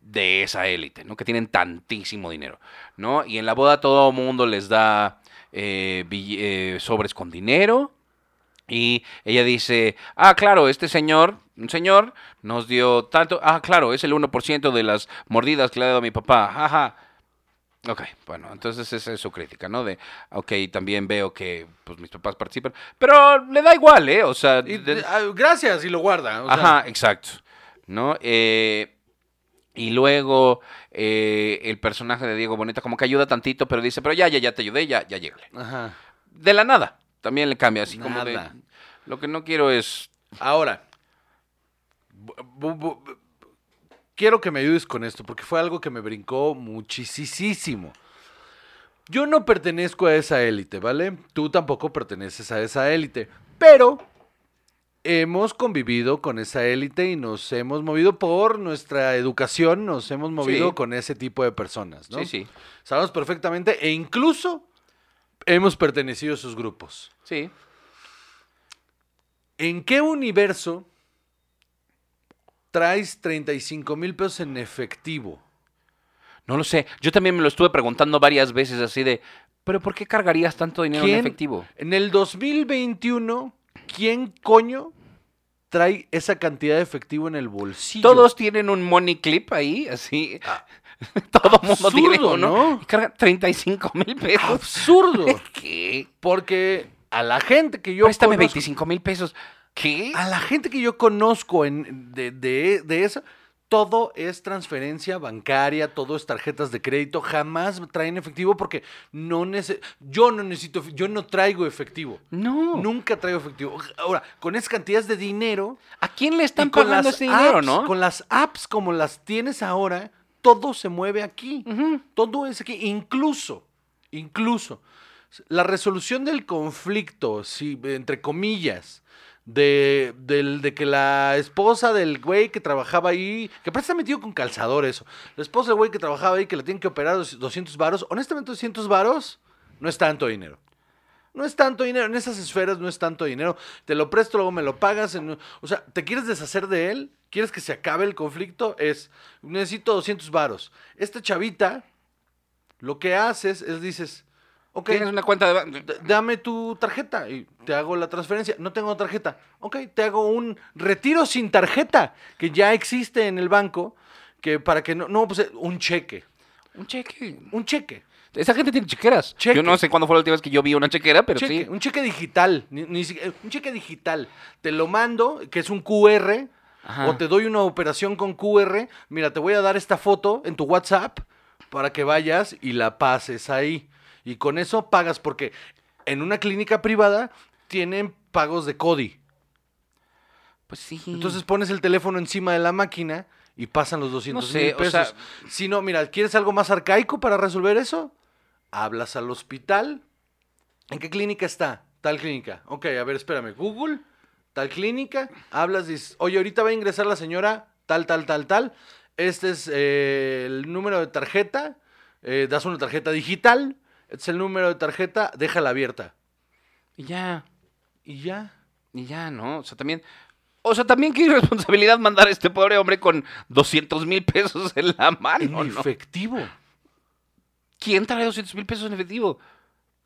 de esa élite, ¿no? Que tienen tantísimo dinero, ¿no? Y en la boda todo el mundo les da eh, eh, sobres con dinero. Y ella dice, ah, claro, este señor, un señor, nos dio tanto, ah, claro, es el 1% de las mordidas que le ha dado a mi papá, jaja. Ok, bueno, entonces esa es su crítica, ¿no? De, ok, también veo que pues mis papás participan, pero le da igual, ¿eh? O sea, Y, de- ah, gracias, y lo guarda. o sea, Ajá, exacto. ¿No? Eh, y luego eh, el personaje de Diego Boneta como que ayuda tantito, pero dice, pero ya, ya, ya te ayudé, ya, ya llégale. Ajá. De la nada. También le cambia, así como de... Lo que no quiero es... Ahora, bu- bu- bu- quiero que me ayudes con esto, porque fue algo que me brincó muchísimo. Yo no pertenezco a esa élite, ¿vale? Tú tampoco perteneces a esa élite, pero hemos convivido con esa élite y nos hemos movido por nuestra educación, nos hemos movido Sí. con ese tipo de personas, ¿no? Sí, sí. Sabemos perfectamente e incluso hemos pertenecido a esos grupos. Sí. ¿En qué universo traes 35 mil pesos en efectivo? No lo sé. Yo también me lo estuve preguntando varias veces así de... ¿Pero por qué cargarías tanto dinero en efectivo? En el 2021, ¿quién coño trae esa cantidad de efectivo en el bolsillo? Todos tienen un money clip ahí, así. [laughs] Todo el mundo tiene uno. ¿no? Y cargan 35 mil pesos. Absurdo. [laughs] ¿Qué? Porque a la gente que yo Préstame conozco, 25 mil pesos. ¿Qué? a la gente que yo conozco en, de, de, de esa, todo es transferencia bancaria, todo es tarjetas de crédito, jamás traen efectivo porque no nece- yo no necesito, yo no traigo efectivo. No. Nunca traigo efectivo. Ahora, con esas cantidades de dinero, ¿A quién le están pagando ese dinero, apps, no? Con las apps como las tienes ahora, todo se mueve aquí. Ujú. Todo es aquí. Incluso, incluso, la resolución del conflicto, sí, entre comillas, de, de que la esposa del güey que trabajaba ahí, que parece estar metido con calzador eso, la esposa del güey que trabajaba ahí, que le tienen que operar dos- 200 varos, honestamente 200 varos no es tanto dinero. No es tanto dinero, en esas esferas no es tanto dinero. Te lo presto, luego me lo pagas. o sea, ¿te quieres deshacer de él? ¿Quieres que se acabe el conflicto? Es, necesito 200 varos. Esta chavita, lo que haces es dices, ok, Tienes una cuenta de... ban- d- dame tu tarjeta y te hago la transferencia. No tengo tarjeta. Ok, te hago un retiro sin tarjeta que ya existe en el banco. Que para que no, no, pues eh, un cheque. Un cheque. Un cheque. Esa gente tiene chequeras. Cheque. Yo no sé cuándo fue la última vez que yo vi una chequera, pero cheque, sí. Un cheque digital. ni- ni siquiera- un cheque digital. Te lo mando, que es un QR. Ajá. O te doy una operación con QR. Mira, te voy a dar esta foto en tu WhatsApp para que vayas y la pases ahí. Y con eso pagas, porque en una clínica privada tienen pagos de CODI. Pues sí. Entonces pones el teléfono encima de la máquina y pasan los 200 sé, mil o pesos. sea- si no, mira, ¿quieres algo más arcaico para resolver eso? Hablas al hospital. ¿En qué clínica está? Tal clínica. Ok, a ver, espérame. Google, tal clínica. Hablas, dices, oye, ahorita va a ingresar la señora, tal, tal, tal, tal. Este es eh, el número de tarjeta. eh, das una tarjeta digital. Este es el número de tarjeta, déjala abierta. Y ya. Y ya. Y ya, ¿no? O sea, también... O sea, también qué irresponsabilidad mandar a este pobre hombre con 200 mil pesos en la mano, En ¿no? efectivo. ¿Quién trae 200 mil pesos en efectivo?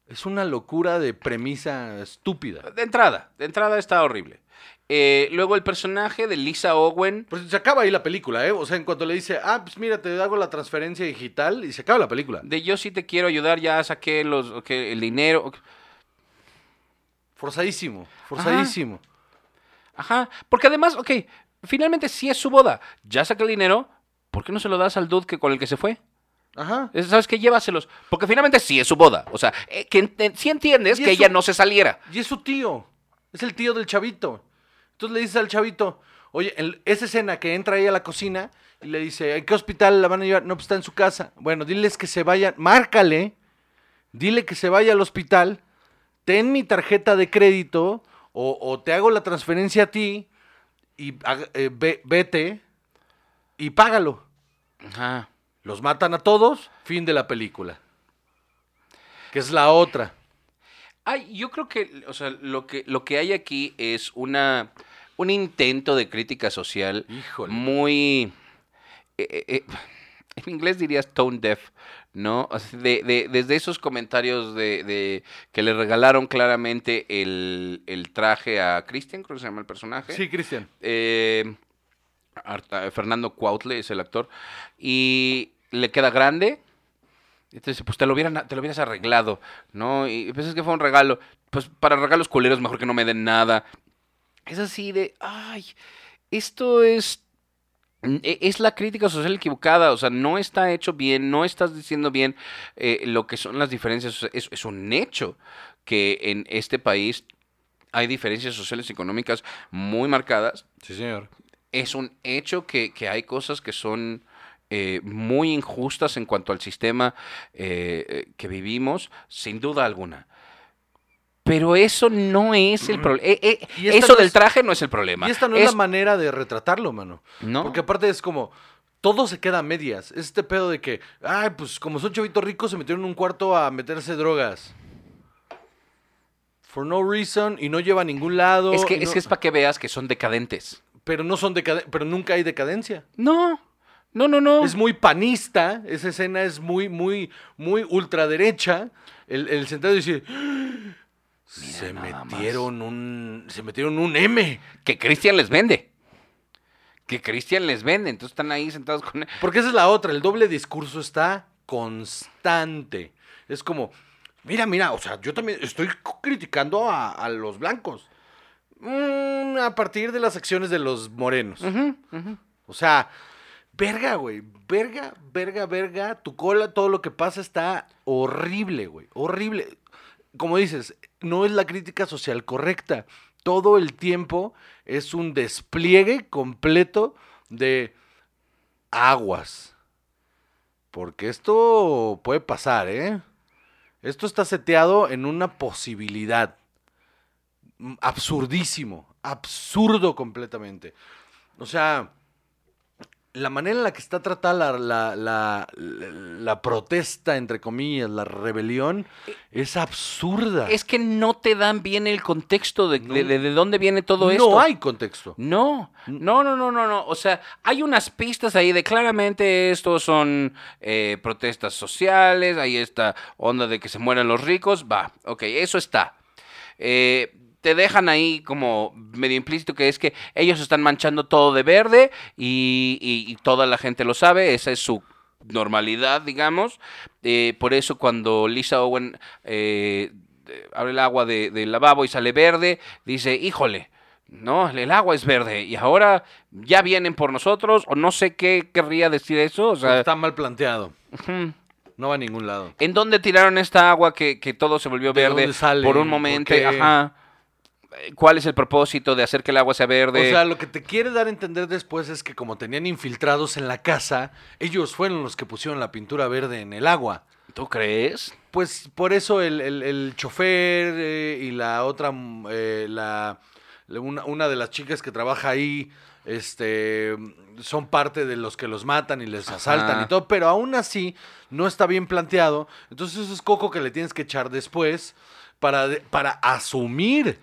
Es una locura de premisa estúpida. De entrada, de entrada está horrible. Eh, luego el personaje de Lisa Owen. Pues se acaba ahí la película, ¿eh? O sea, en cuanto le dice, ah, pues mira, te hago la transferencia digital y se acaba la película. De yo sí te quiero ayudar, ya saqué los, el dinero. Forzadísimo, forzadísimo. Ajá, porque además, ok, finalmente sí es su boda. Ya saqué el dinero, ¿por qué no se lo das al dude que, con el que se fue? Ajá. Es- ¿Sabes qué? Llévaselos. Porque finalmente sí es su boda. O sea, eh, que ent- sí entiendes que ella no se saliera. Y es su tío. Es el tío del chavito. Entonces le dices al chavito, oye, esa escena que entra ahí a la cocina y le dice, ¿a qué hospital la van a llevar? No, pues está en su casa. Bueno, diles que se vayan, márcale, dile que se vaya al hospital, ten mi tarjeta de crédito o, o te hago la transferencia a ti y eh, ve- vete y págalo. Ajá. Los matan a todos, fin de la película. Que es la otra. Ay, yo creo que, o sea, lo que, lo que hay aquí es una, un intento de crítica social Híjole. muy... eh, eh, eh, en inglés dirías tone deaf, ¿no? De- de- desde esos comentarios de, de que le regalaron claramente el, el traje a Christian, creo que se llama el personaje. Sí, Cristian. Eh, Arta- Fernando Cuautle es el actor. Y le queda grande. Entonces, pues te lo, hubieran, te lo hubieras arreglado, ¿no? Y pues es que fue un regalo. Pues para regalos culeros mejor que no me den nada. Es así de, ay, esto es... e- Es la crítica social equivocada, o sea, no está hecho bien, no estás diciendo bien eh, lo que son las diferencias. o es un hecho que en este país hay diferencias sociales y económicas muy marcadas Sí, señor. Es un hecho que, que hay cosas que son eh, muy injustas en cuanto al sistema eh, eh, que vivimos, sin duda alguna. Pero eso no es el problema. Y esta eso no del es- traje no es el problema. Y esta no es, la manera de retratarlo, mano. No. Porque aparte es como, todo se queda a medias. Es este pedo de que, ay, pues como son chavitos ricos, se metieron en un cuarto a meterse drogas. For no reason, y no lleva a ningún lado. es que, es, que es para que veas que son decadentes. Pero no son pero nunca hay decadencia. No, no, no, no. Es muy panista, esa escena es muy, muy, muy ultraderecha. El, el sentado y decir, se más. metieron un, se metieron un M. Que Cristian les vende. Que Cristian les vende. Entonces están ahí sentados con él. Porque esa es la otra, el doble discurso está constante. Es como, mira, mira, o sea, yo también estoy criticando a, a los blancos. Mm, a partir de las acciones de los morenos. O sea, verga, güey. Verga, verga, verga. Tu cola, todo lo que pasa está horrible, güey. Horrible. Como dices, no es la crítica social correcta. Todo el tiempo es un despliegue completo de aguas. Porque esto puede pasar, ¿eh? Esto está seteado en una posibilidad. Absurdísimo. Absurdo completamente. O sea, la manera en la que está tratada la, la, la- la protesta, entre comillas, la rebelión, es absurda. Es que no te dan bien el contexto de, No. de- de- de dónde viene todo no esto. hay contexto. No, no, no, no, no, no. O sea, hay unas pistas ahí de claramente estos son eh, protestas sociales, hay esta onda de que se mueran los ricos, va, ok, eso está. Eh, te dejan ahí como medio implícito que es que ellos están manchando todo de verde y, y- y toda la gente lo sabe, esa es su normalidad, digamos. Eh, por eso cuando Lisa Owen eh, abre el agua de- del lavabo y sale verde, dice, híjole, no, el agua es verde y ahora ya vienen por nosotros o no sé qué querría decir eso. O sea, Está mal planteado. No va a ningún lado. ¿en dónde tiraron esta agua que, que todo se volvió ¿De verde por un ¿Por momento? Ajá. ¿Cuál es el propósito de hacer que el agua sea verde? O sea, lo que te quiere dar a entender después es que como tenían infiltrados en la casa, ellos fueron los que pusieron la pintura verde en el agua. ¿Tú crees? Pues por eso el, el- el chofer eh, y la otra, mm, eh, la, una, una de las chicas que trabaja ahí, este, son parte de los que los matan y les asaltan y todo, pero aún así no está bien planteado. Entonces eso es coco que le tienes que echar después para, para asumir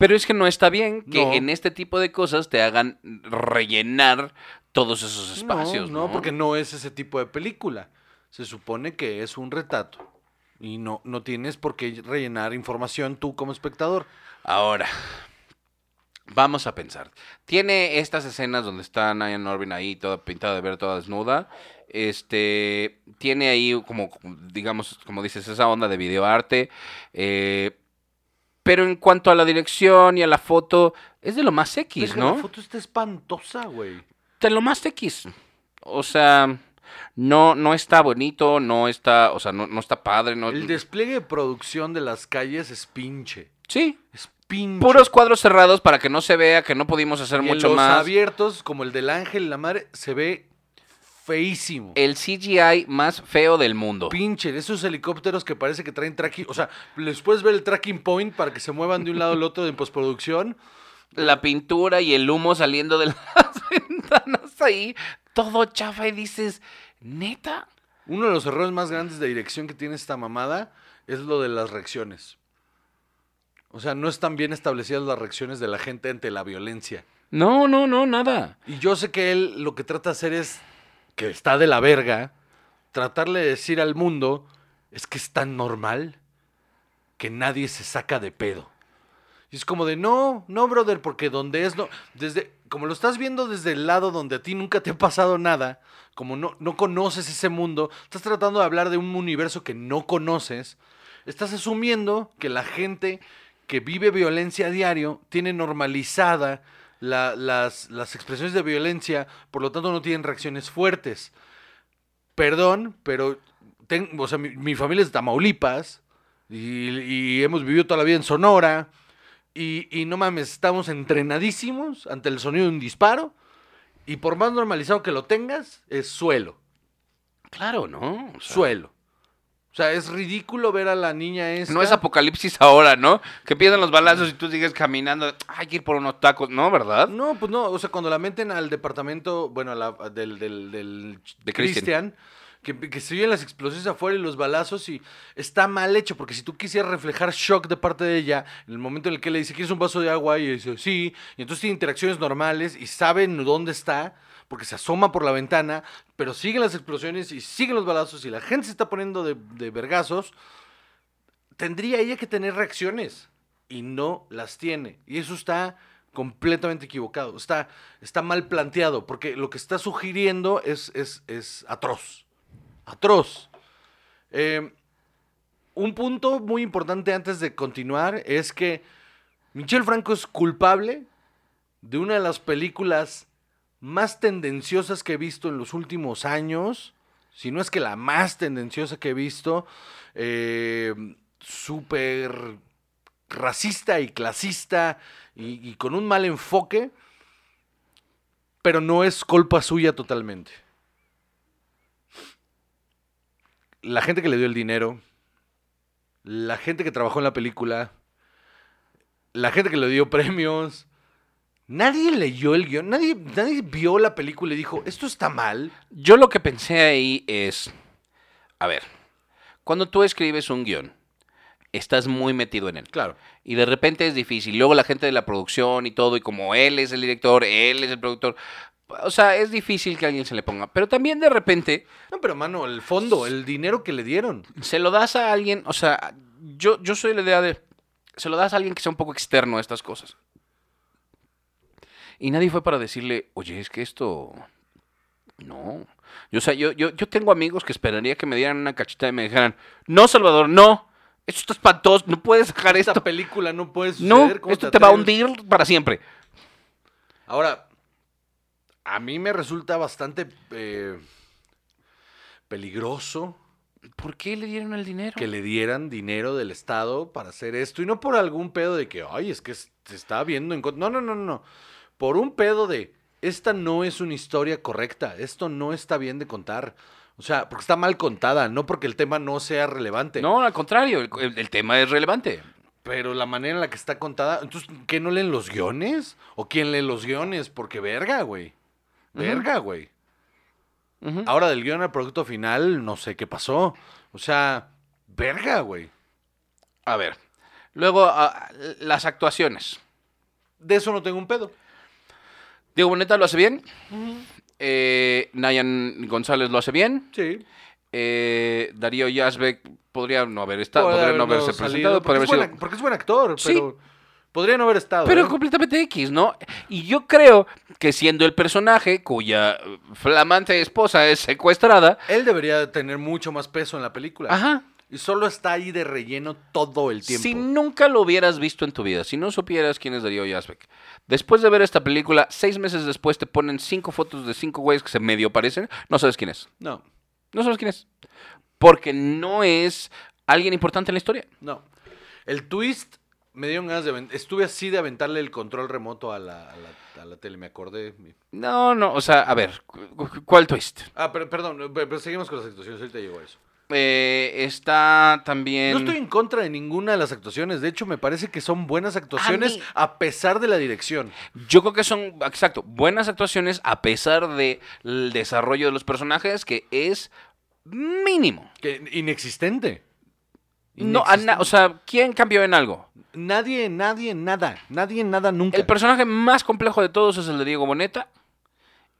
Pero es que no está bien que No. en este tipo de cosas te hagan rellenar todos esos espacios. No, No, porque no es ese tipo de película. Se supone que es un retrato. Y no, no tienes por qué rellenar información tú como espectador. Ahora, vamos a pensar. Tiene estas escenas donde está Naya Norvin ahí, toda pintada de ver, toda desnuda. Este, tiene ahí como, digamos, como dices, esa onda de videoarte. eh, pero en cuanto a la dirección y a la foto, es de lo más X, ¿no? La foto está espantosa, güey. de lo más X. O sea, no, no está bonito, no está, o sea, no, no está padre, no. El despliegue de producción de las calles es pinche. Sí, Es pinche. puros cuadros cerrados para que no se vea que no pudimos hacer Y en mucho los más. abiertos, como el del ángel la madre, se ve feísimo. El CGI más feo del mundo. Pinche, esos helicópteros que parece que traen tracking, o sea, les puedes ver el tracking point para que se muevan de un lado al otro en postproducción. La pintura y el humo saliendo de las [laughs] ventanas ahí, todo chafa y dices, neta. Uno de los errores más grandes de dirección que tiene esta mamada es lo de las reacciones. O sea, no están bien establecidas las reacciones de la gente ante la violencia. No, no, no, nada. Y yo sé que él lo que trata de hacer es, que está de la verga, tratarle de decir al mundo, es que es tan normal que nadie se saca de pedo. Y es como de, no, no, brother, porque donde es, no, desde, como lo estás viendo desde el lado donde a ti nunca te ha pasado nada, como no, no conoces ese mundo, estás tratando de hablar de un universo que no conoces, estás asumiendo que la gente que vive violencia a diario tiene normalizada la- las, las expresiones de violencia, por lo tanto no tienen reacciones fuertes. Perdón, pero o sea, mi, mi familia es de Tamaulipas y, y hemos vivido toda la vida en Sonora y, y no mames, estamos entrenadísimos ante el sonido de un disparo y por más normalizado que lo tengas, es suelo, Claro, ¿no? O sea, suelo. O sea, es ridículo ver a la niña esta. No es apocalipsis ahora, ¿no? Que pierden los balazos y tú sigues caminando. Hay que ir por unos tacos, ¿no? ¿Verdad? No, pues no, o sea, cuando la meten al departamento, bueno, a la- del, del, del De Christian. Christian, que, que se oyen las explosiones afuera y los balazos y está mal hecho, porque si tú quisieras reflejar shock de parte de ella, en el momento en el que le dice, ¿quieres un vaso de agua? Y dice, sí, y entonces tiene interacciones normales y saben dónde está, porque se asoma por la ventana, pero siguen las explosiones y siguen los balazos y la gente se está poniendo de, de vergazos, tendría ella que tener reacciones y no las tiene. Y eso está completamente equivocado, está, está mal planteado, porque lo que está sugiriendo es, es, es atroz. Atroz. Eh, un punto muy importante antes de continuar es que Michel Franco es culpable de una de las películas más tendenciosas que he visto en los últimos años, si no es que la más tendenciosa que he visto, eh, súper racista y clasista y, y con un mal enfoque, pero no es culpa suya totalmente. La gente que le dio el dinero, la gente que trabajó en la película, la gente que le dio [laughs] premios, nadie leyó el guion, nadie, nadie vio la película y dijo, esto está mal. Yo lo que pensé ahí es, a ver, cuando tú escribes un guion, estás muy metido en él. Claro. Y de repente es difícil. Luego la gente de la producción y todo, y como él es el director, él es el productor. O sea, es difícil que alguien se le ponga. Pero también de repente No, pero mano, el fondo, el dinero que le dieron. se lo das a alguien. O sea, yo, yo soy la idea de. Se lo das a alguien que sea un poco externo a estas cosas. Y nadie fue para decirle, oye, es que esto. No. Yo, o sea, yo, yo, yo tengo amigos que esperaría que me dieran una cachita y me dijeran, no, Salvador, no. Esto está espantoso, no puedes sacar Esta esto. película no puede No, suceder. ¿cómo esto te va a hundir para siempre. Ahora, a mí me resulta bastante eh, peligroso ¿Por qué le dieron el dinero? que le dieran dinero del Estado para hacer esto. Y no por algún pedo de que, ay, es que se está viendo en... contra". No, no, no, no. Por un pedo de, esta no es una historia correcta. Esto no está bien de contar. O sea, porque está mal contada, no porque el tema no sea relevante. No, al contrario, el, tema es relevante. Pero la manera en la que está contada. Entonces, ¿qué no leen los guiones? ¿O quién lee los guiones? Porque verga, güey. Verga, güey. Ahora del guion al producto final, no sé qué pasó. O sea, verga, güey. A ver, luego ah, las actuaciones. de eso no tengo un pedo. Diego Boneta lo hace bien. Eh, Nayan González lo hace bien. Sí. Eh, Darío Yazbek podría no haber estado, podría no haberse salido, presentado, porque, es haber buen, sido- porque es buen actor, Sí. pero podría no haber estado. Pero ¿eh? completamente X, ¿no? Y yo creo que siendo el personaje cuya flamante esposa es secuestrada, Él debería tener mucho más peso en la película. ajá, Y solo está ahí de relleno todo el tiempo. si nunca lo hubieras visto en tu vida, si no supieras quién es Darío Yazbek, después de ver esta película, seis meses después te ponen cinco fotos de cinco güeyes que se medio parecen, no sabes quién es. No, No sabes quién es. Porque no es alguien importante en la historia. no. El twist me dio ganas de... Estuve así de aventarle el control remoto a la, a la- a la tele, me acordé. No, no, o sea, a ver, cu- cu- ¿cuál twist? Ah, pero, perdón, pero, seguimos con las actuaciones, ahorita llego a eso. Eh, está también... No estoy en contra de ninguna de las actuaciones, de hecho me parece que son buenas actuaciones mí- a pesar de la dirección. Yo creo que son, exacto, buenas actuaciones a pesar del desarrollo de los personajes que es mínimo. Que, inexistente. No, o sea, ¿quién cambió en algo? Nadie, nadie, nada. Nadie, nada, nunca. El personaje más complejo de todos es el de Diego Boneta.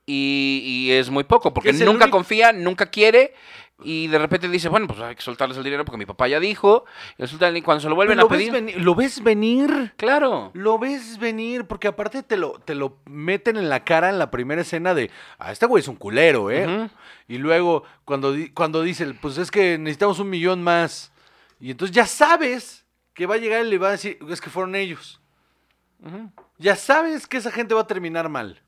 Y, y es muy poco, porque nunca único- confía, nunca quiere. Y de repente dice, bueno, pues hay que soltarles el dinero porque mi papá ya dijo. Y resulta que cuando se lo vuelven lo, a pedir. ves lo ves venir. Claro. Lo ves venir, porque aparte te lo, te lo meten en la cara en la primera escena de, ah, este güey es un culero, ¿eh? Y luego cuando, cuando dice, pues es que necesitamos un millón más. Y entonces ya sabes que va a llegar y le va a decir, es que fueron ellos. Ya sabes que esa gente va a terminar mal.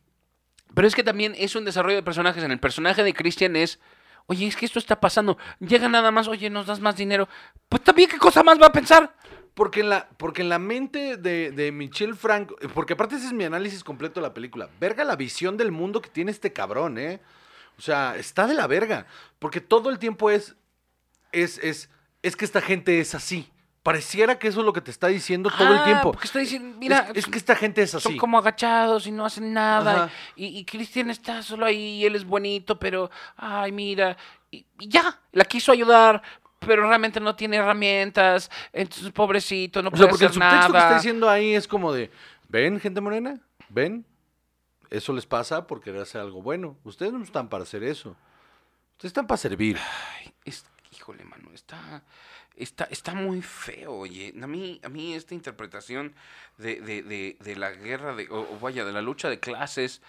Pero es que también es un desarrollo de personajes. En el personaje de Christian es, oye, es que esto está pasando. Llega nada más, oye, nos das más dinero. Pues también, ¿qué cosa más va a pensar? Porque en la, porque en la mente de, de Michel Franco, porque aparte ese es mi análisis completo de la película. Verga la visión del mundo que tiene este cabrón, ¿eh? O sea, está de la verga. Porque todo el tiempo es, es, es, es que esta gente es así. Pareciera que eso es lo que te está diciendo todo el Ah, tiempo. Porque está diciendo, mira, es, es que esta gente es así. son como agachados y no hacen nada. Ajá. Y, y Cristian está solo ahí y él es bonito, pero, ay, mira. Y, y ya, la quiso ayudar, pero realmente no tiene herramientas. Entonces, pobrecito, no O puede sea, porque el hacer subtexto que está diciendo ahí es como de, ven, gente morena, ven, eso les pasa por querer hacer algo bueno. Ustedes no están para hacer eso. Ustedes están para servir. Ay, es- híjole, mano, está, está, está muy feo, oye. A mí, a mí esta interpretación de, de, de, de la guerra, de, o, o vaya, de la lucha de clases,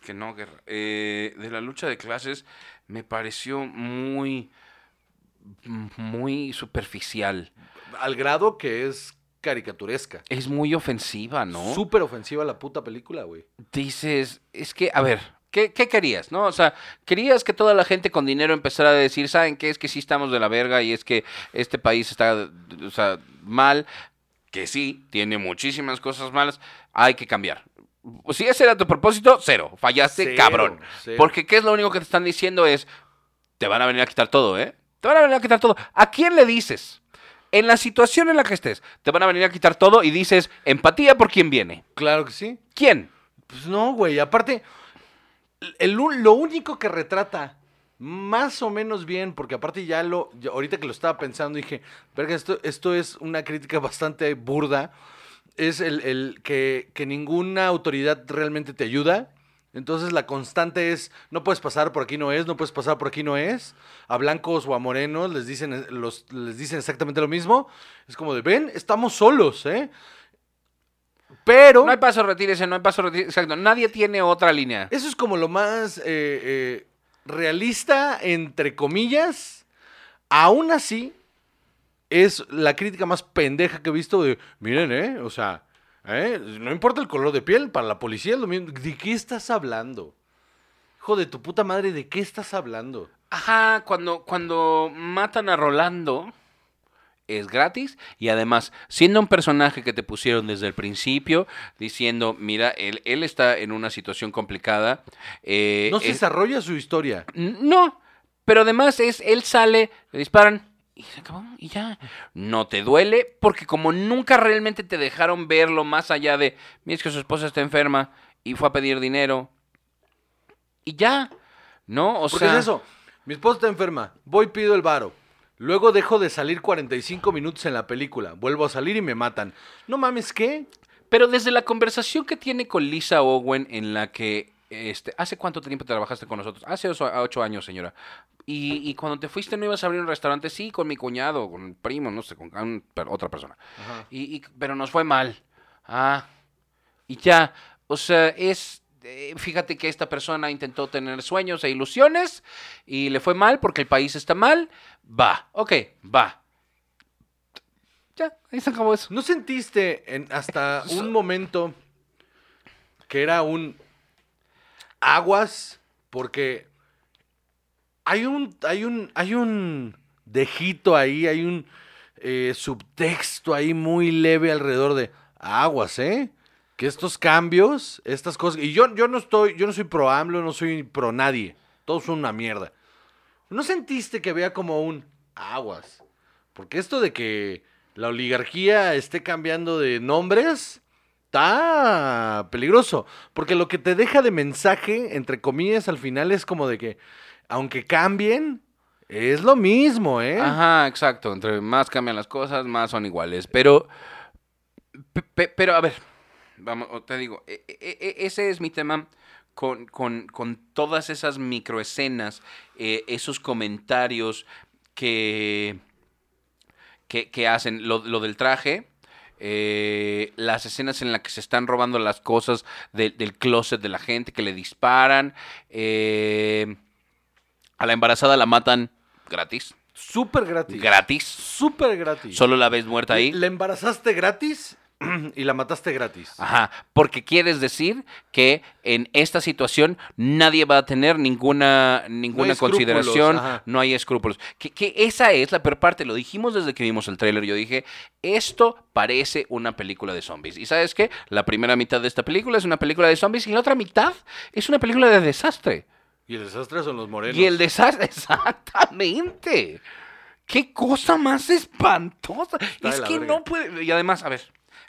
que no guerra, eh, de la lucha de clases, me pareció muy, muy superficial. Al grado que es caricaturesca. Es muy ofensiva, ¿no? Súper ofensiva la puta película, güey. dices, es que, a ver, ¿qué, qué querías? ¿No? O sea, querías que toda la gente con dinero empezara a decir, ¿saben qué? Es que sí estamos de la verga y es que este país está, o sea, mal, que sí, tiene muchísimas cosas malas, hay que cambiar. Si ese era tu propósito, cero, fallaste, Cero, cabrón. cero. Porque ¿qué es lo único que te están diciendo? Es, te van a venir a quitar todo, ¿eh? Te van a venir a quitar todo. ¿A quién le dices? En la situación en la que estés, te van a venir a quitar todo y dices, empatía por quién viene. Claro que sí. ¿Quién? Pues no, güey. Aparte, el, lo único que retrata más o menos bien, porque aparte ya lo, ahorita que lo estaba pensando, dije, verga, esto, esto es una crítica bastante burda, es el, el que, que ninguna autoridad realmente te ayuda. Entonces la constante es, no puedes pasar por aquí no es, no puedes pasar por aquí no es. A blancos o a morenos les dicen, los, les dicen exactamente lo mismo. Es como de, ven, estamos solos, ¿eh? Pero... No hay paso, retírese, no hay paso, retírese. Exacto, nadie tiene otra línea. Eso es como lo más eh, eh, realista, entre comillas. Aún así, es la crítica más pendeja que he visto de, miren, ¿eh? O sea, ¿eh? no importa el color de piel, para la policía es lo mismo. ¿De qué estás hablando? Hijo de tu puta madre, ¿de qué estás hablando? Ajá, cuando, cuando matan a Rolando es gratis y además, siendo un personaje que te pusieron desde el principio, diciendo, mira, él, él está en una situación complicada. eh, No se es- desarrolla su historia. No, pero además es, él sale, le disparan y se acabó y ya. No te duele porque como nunca realmente te dejaron verlo más allá de, mira, es que su esposa está enferma y fue a pedir dinero y ya, ¿no? O Porque sea, es eso. Mi esposa está enferma. Voy, pido el varo. Luego dejo de salir 45 minutos en la película. Vuelvo a salir y me matan. No mames, ¿qué? Pero desde la conversación que tiene con Lisa Owen en la que, este, ¿hace cuánto tiempo trabajaste con nosotros? Hace ocho, ocho años, señora. Y, y cuando te fuiste no ibas a abrir un restaurante, sí, con mi cuñado, con un primo, no sé, con un- otra persona. Ajá. Y, y- pero nos fue mal. Ah, y ya, o sea, es... eh, Fíjate que esta persona intentó tener sueños e ilusiones y le fue mal porque el país está mal. Va, ok, va. Ya, ahí se acabó eso. ¿No sentiste en hasta un momento que era un aguas? Porque hay un, hay un, hay un dejito ahí, hay un eh, subtexto ahí muy leve alrededor de aguas, ¿eh? Que estos cambios, estas cosas, y yo, yo no estoy, yo no soy pro AMLO, no soy pro nadie, todos son una mierda. ¿No sentiste que había como un aguas? Porque esto de que la oligarquía esté cambiando de nombres está peligroso. Porque lo que te deja de mensaje, entre comillas, al final es como de que, aunque cambien, es lo mismo, ¿eh? Ajá, exacto. Entre más cambian las cosas, más son iguales. Pero, pe- pe- pero a ver, vamos, te digo, e- e- e- ese es mi tema con, con- con todas esas microescenas, eh, esos comentarios que, que, que hacen. Lo, lo del traje. eh, las escenas en las que se están robando las cosas de- del closet de la gente, que le disparan. eh, a la embarazada la matan gratis. Súper gratis. Gratis. Súper gratis. Solo la ves muerta ahí. La embarazaste gratis [clears throat] y la mataste gratis. Ajá. Porque quieres decir que en esta situación nadie va a tener ninguna, ninguna escrúpulos, consideración, ajá. no hay escrúpulos. Que, que esa es la peor parte, lo dijimos desde que vimos el tráiler. Yo dije, esto parece una película de zombies. ¿Y sabes qué? La primera mitad de esta película es una película de zombies y la otra mitad es una película de desastre. Y el desastre son los morenos. Y el desastre, [laughs] exactamente. Qué cosa más espantosa. Está es que no puede. Y además, a ver,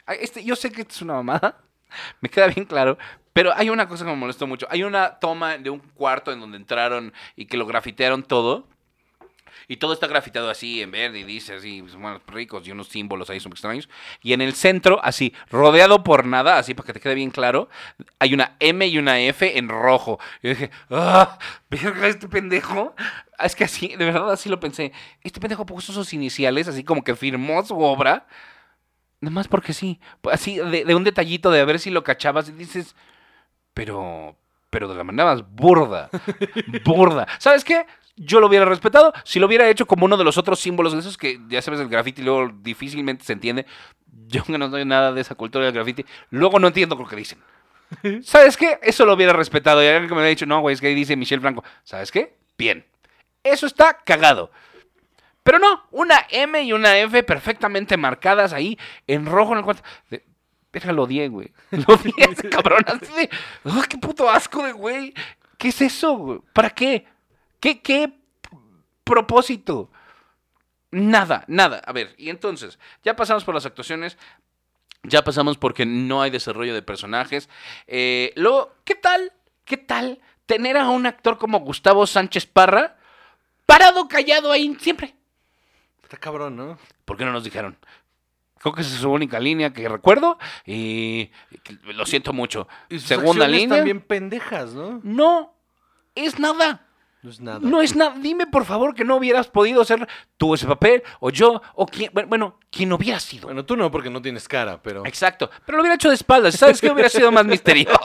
este, yo sé que esto es una mamada, [laughs] me queda bien claro, pero hay una cosa que me molestó mucho. Hay una toma de un cuarto en donde entraron y que lo grafitearon todo. Y todo está grafitado así en verde y dice así, pues, bueno, ricos y unos símbolos ahí son extraños. Y en el centro, así, rodeado por nada, así para que te quede bien claro, hay una M y una F en rojo. Y yo dije, ¡ah! Verga, este pendejo. Ah, Es que así, de verdad así lo pensé. Este pendejo puso sus iniciales, así como que firmó su obra. Nada más porque sí. Pues Así, de, de un detallito de a ver si lo cachabas y dices, pero, pero de la manera más burda. [laughs] burda. ¿Sabes qué? Yo lo hubiera respetado si lo hubiera hecho como uno de los otros símbolos de esos que ya sabes el graffiti luego difícilmente se entiende. Yo que no soy nada de esa cultura del graffiti, luego no entiendo lo que dicen. [laughs] ¿Sabes qué? Eso lo hubiera respetado. Y alguien que me hubiera dicho, no, güey, es que ahí dice Michelle Franco. ¿Sabes qué? Bien. Eso está cagado. Pero no, una M y una F perfectamente marcadas ahí en rojo en el cuarto. Verga, lo güey. [laughs] Lo odié, cabrón. Así de, "Ugh, qué puto asco de güey. ¿Qué es eso, güey? ¿Para qué? ¿Qué, qué propósito? Nada, nada. A ver, y entonces, ya pasamos por las actuaciones. Ya pasamos porque no hay desarrollo de personajes. Eh, luego, ¿qué tal? ¿Qué tal tener a un actor como Gustavo Sánchez Parra parado callado ahí siempre? Está cabrón, ¿no? ¿Por qué no nos dijeron? Creo que esa es su única línea que recuerdo y lo siento mucho. Y sus Segunda línea. también pendejas, ¿no? No, es nada. No es nada. No es nada. Dime por favor que no hubieras podido hacer tú ese papel o yo o quien, bueno, quien hubiera sido. Bueno, tú no, porque no tienes cara, pero... Exacto, pero lo hubiera hecho de espaldas. ¿Sabes qué hubiera sido más misterioso?